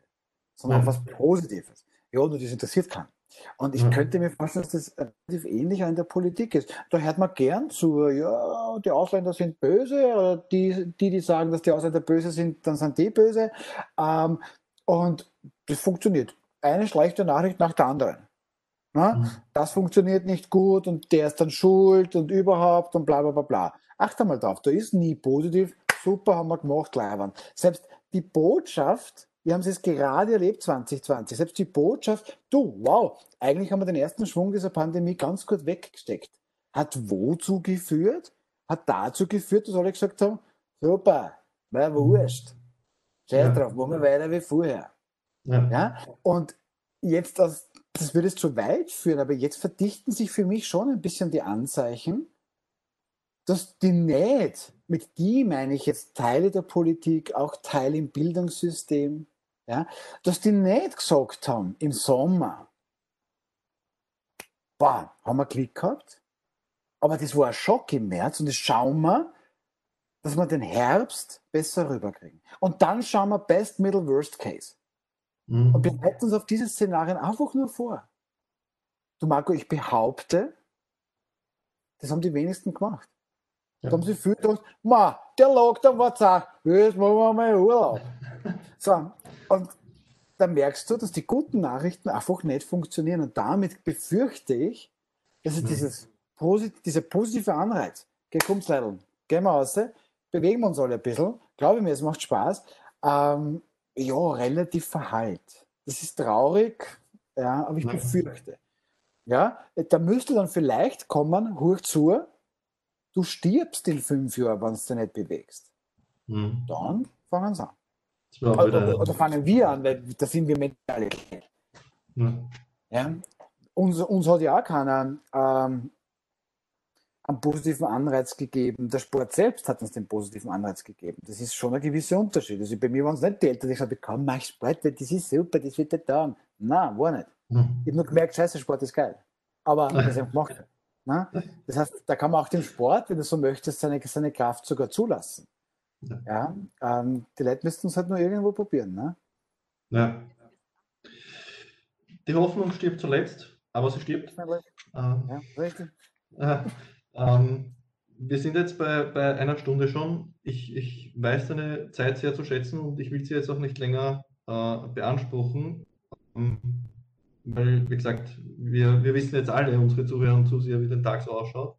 sondern auch was Positives. Ja, nur das interessiert keinen. Und ich könnte mir vorstellen, dass das relativ ähnlich in der Politik ist. Da hört man gern zu, ja, die Ausländer sind böse, oder die, die, die sagen, dass die Ausländer böse sind, dann sind die böse. Ähm, und das funktioniert. Eine schlechte Nachricht nach der anderen. Na, mhm. Das funktioniert nicht gut und der ist dann schuld und überhaupt und bla bla bla bla. Achte mal drauf, da ist nie positiv, super haben wir gemacht, Leibern. Selbst die Botschaft, wir haben es gerade erlebt 2020, selbst die Botschaft, du, wow, eigentlich haben wir den ersten Schwung dieser Pandemie ganz gut weggesteckt. Hat wozu geführt? Hat dazu geführt, dass alle gesagt haben, super, war wurscht. Scheiß ja. drauf, machen wir weiter wie vorher. Ja. ja? Und jetzt, das, das würde es zu weit führen, aber jetzt verdichten sich für mich schon ein bisschen die Anzeichen, dass die nicht, mit die meine ich jetzt Teile der Politik, auch Teile im Bildungssystem, ja, dass die nicht gesagt haben im Sommer, boah, haben wir Glück gehabt, aber das war ein Schock im März und jetzt schauen wir, dass wir den Herbst besser rüberkriegen. Und dann schauen wir Best, Middle, Worst Case. Mhm. Und bereiten uns auf diese Szenarien einfach nur vor. Du Marco, ich behaupte, das haben die wenigsten gemacht. Ja. Da haben sie viel gedacht, ma, der Lockdown war zack, jetzt machen wir mal Urlaub. [laughs] so, und da merkst du, dass die guten Nachrichten einfach nicht funktionieren. Und damit befürchte ich, dass es mhm. dieses, dieser positive Anreiz, geh, komm's Leidl, gehen wir raus, bewegen wir uns alle ein bisschen, glaube mir, es macht Spaß, ähm, ja, relativ verhallt. Das ist traurig, ja, aber ich befürchte. Ja, da müsste dann vielleicht kommen, hoch zu, du stirbst in fünf Jahren, wenn du dich nicht bewegst. Mhm. Dann fangen sie an. Oder, oder, fangen wir an, weil da sind wir mental. Mhm. Ja? Uns, uns hat ja auch keiner ähm, einen positiven Anreiz gegeben. Der Sport selbst hat uns den positiven Anreiz gegeben. Das ist schon ein gewisser Unterschied. Also bei mir waren es nicht die Eltern, die gesagt haben, komm, mach Sport, weil das ist super, das wird dir taugen. Nein, war nicht. Mhm. Ich habe nur gemerkt, scheiße, Sport ist geil. Aber das habe ich gemacht. Ne? Das heißt, da kann man auch den Sport, wenn du so möchtest, seine, seine Kraft sogar zulassen. Ja, ähm, die Leute müssten es halt nur irgendwo probieren. Ne? Ja. Die Hoffnung stirbt zuletzt, aber sie stirbt. Ähm, ja, richtig. Äh, ähm, wir sind jetzt bei, bei einer Stunde schon. Ich, ich weiß deine Zeit sehr zu schätzen und ich will sie jetzt auch nicht länger äh, beanspruchen. Ähm, weil, wie gesagt, wir, wir wissen jetzt alle, unsere Zuhörer und Zuseher, wie der Tag so ausschaut.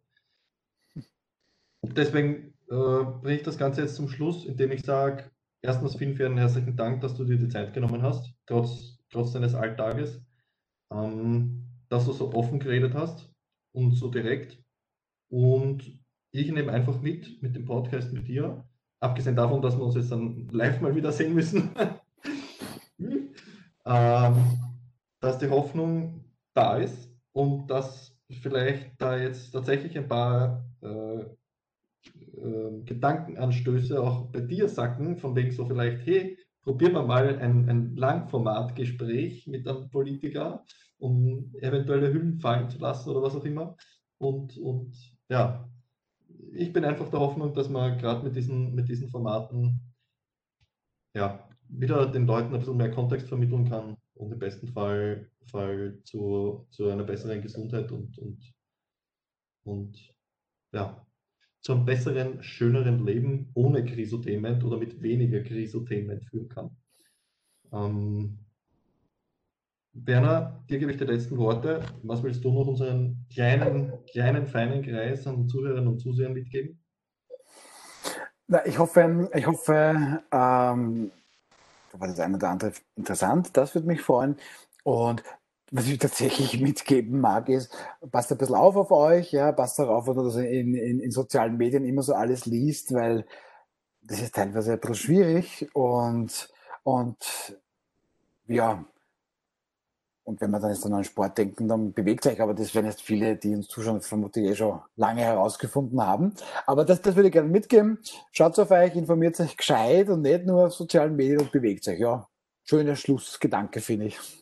Deswegen äh, bringe ich das Ganze jetzt zum Schluss, indem ich sage, erstens vielen, vielen herzlichen Dank, dass du dir die Zeit genommen hast, trotz, trotz deines Alltages, ähm, dass du so offen geredet hast und so direkt. Und ich nehme einfach mit, mit dem Podcast mit dir, abgesehen davon, dass wir uns jetzt dann live mal wieder sehen müssen. [laughs] ähm, dass die Hoffnung da ist und dass vielleicht da jetzt tatsächlich ein paar äh, äh, Gedankenanstöße auch bei dir sacken, von wegen so vielleicht, hey, probieren wir mal ein, ein Langformatgespräch mit einem Politiker, um eventuelle Hüllen fallen zu lassen oder was auch immer. Und, und ja, ich bin einfach der Hoffnung, dass man gerade mit diesen, mit diesen Formaten ja, wieder den Leuten ein bisschen mehr Kontext vermitteln kann und im besten Fall, Fall zu, zu einer besseren Gesundheit und, und, und ja, zu einem besseren, schöneren Leben ohne Krisotainment oder mit weniger Krisotainment führen kann. Ähm, Werner, dir gebe ich die letzten Worte. Was willst du noch unseren kleinen, kleinen, feinen Kreis an Zuhörern und Zusehern mitgeben? Na, ich hoffe, ich hoffe ähm, war das eine oder andere interessant. Das würde mich freuen. Und was ich tatsächlich mitgeben mag, ist, passt ein bisschen auf auf euch, ja, passt darauf, wenn du in, in, in sozialen Medien immer so alles liest, weil das ist teilweise ein bisschen schwierig und, und ja, und wenn wir dann jetzt an einen Sport denken, dann bewegt sich, aber das werden jetzt viele, die uns zuschauen, vermutlich eh schon lange herausgefunden haben. Aber das, das würde ich gerne mitgeben. Schaut auf euch, informiert euch gescheit und nicht nur auf sozialen Medien und bewegt euch. Ja, schöner Schlussgedanke, finde ich.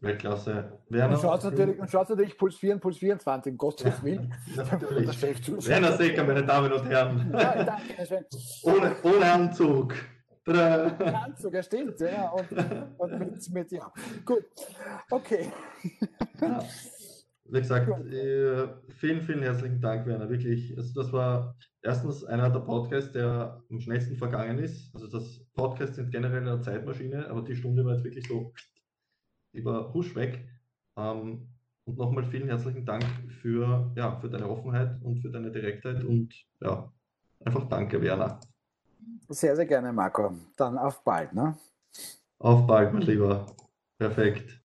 Weltklasse. Werner, und schaut natürlich, und schaut natürlich Puls 4 und Puls 24 im Gottes Willen. [laughs] Werner Secker, meine Damen und Herren. Ja, [laughs] danke, ohne, ohne Anzug. Oder? Anzug, ja, stimmt, ja. Und, und mit, mit, ja. Gut. Okay. Ja. Wie gesagt, äh, vielen, vielen herzlichen Dank, Werner. Wirklich, also das war erstens einer der Podcasts, der am schnellsten vergangen ist. Also das Podcasts sind generell eine Zeitmaschine, aber die Stunde war jetzt wirklich so über Husch weg. Ähm, und nochmal vielen herzlichen Dank für, ja, für deine Offenheit und für deine Direktheit und ja, einfach danke, Werner. Sehr, sehr gerne, Marco. Dann auf bald. Ne? Auf bald, mein Lieber. Perfekt.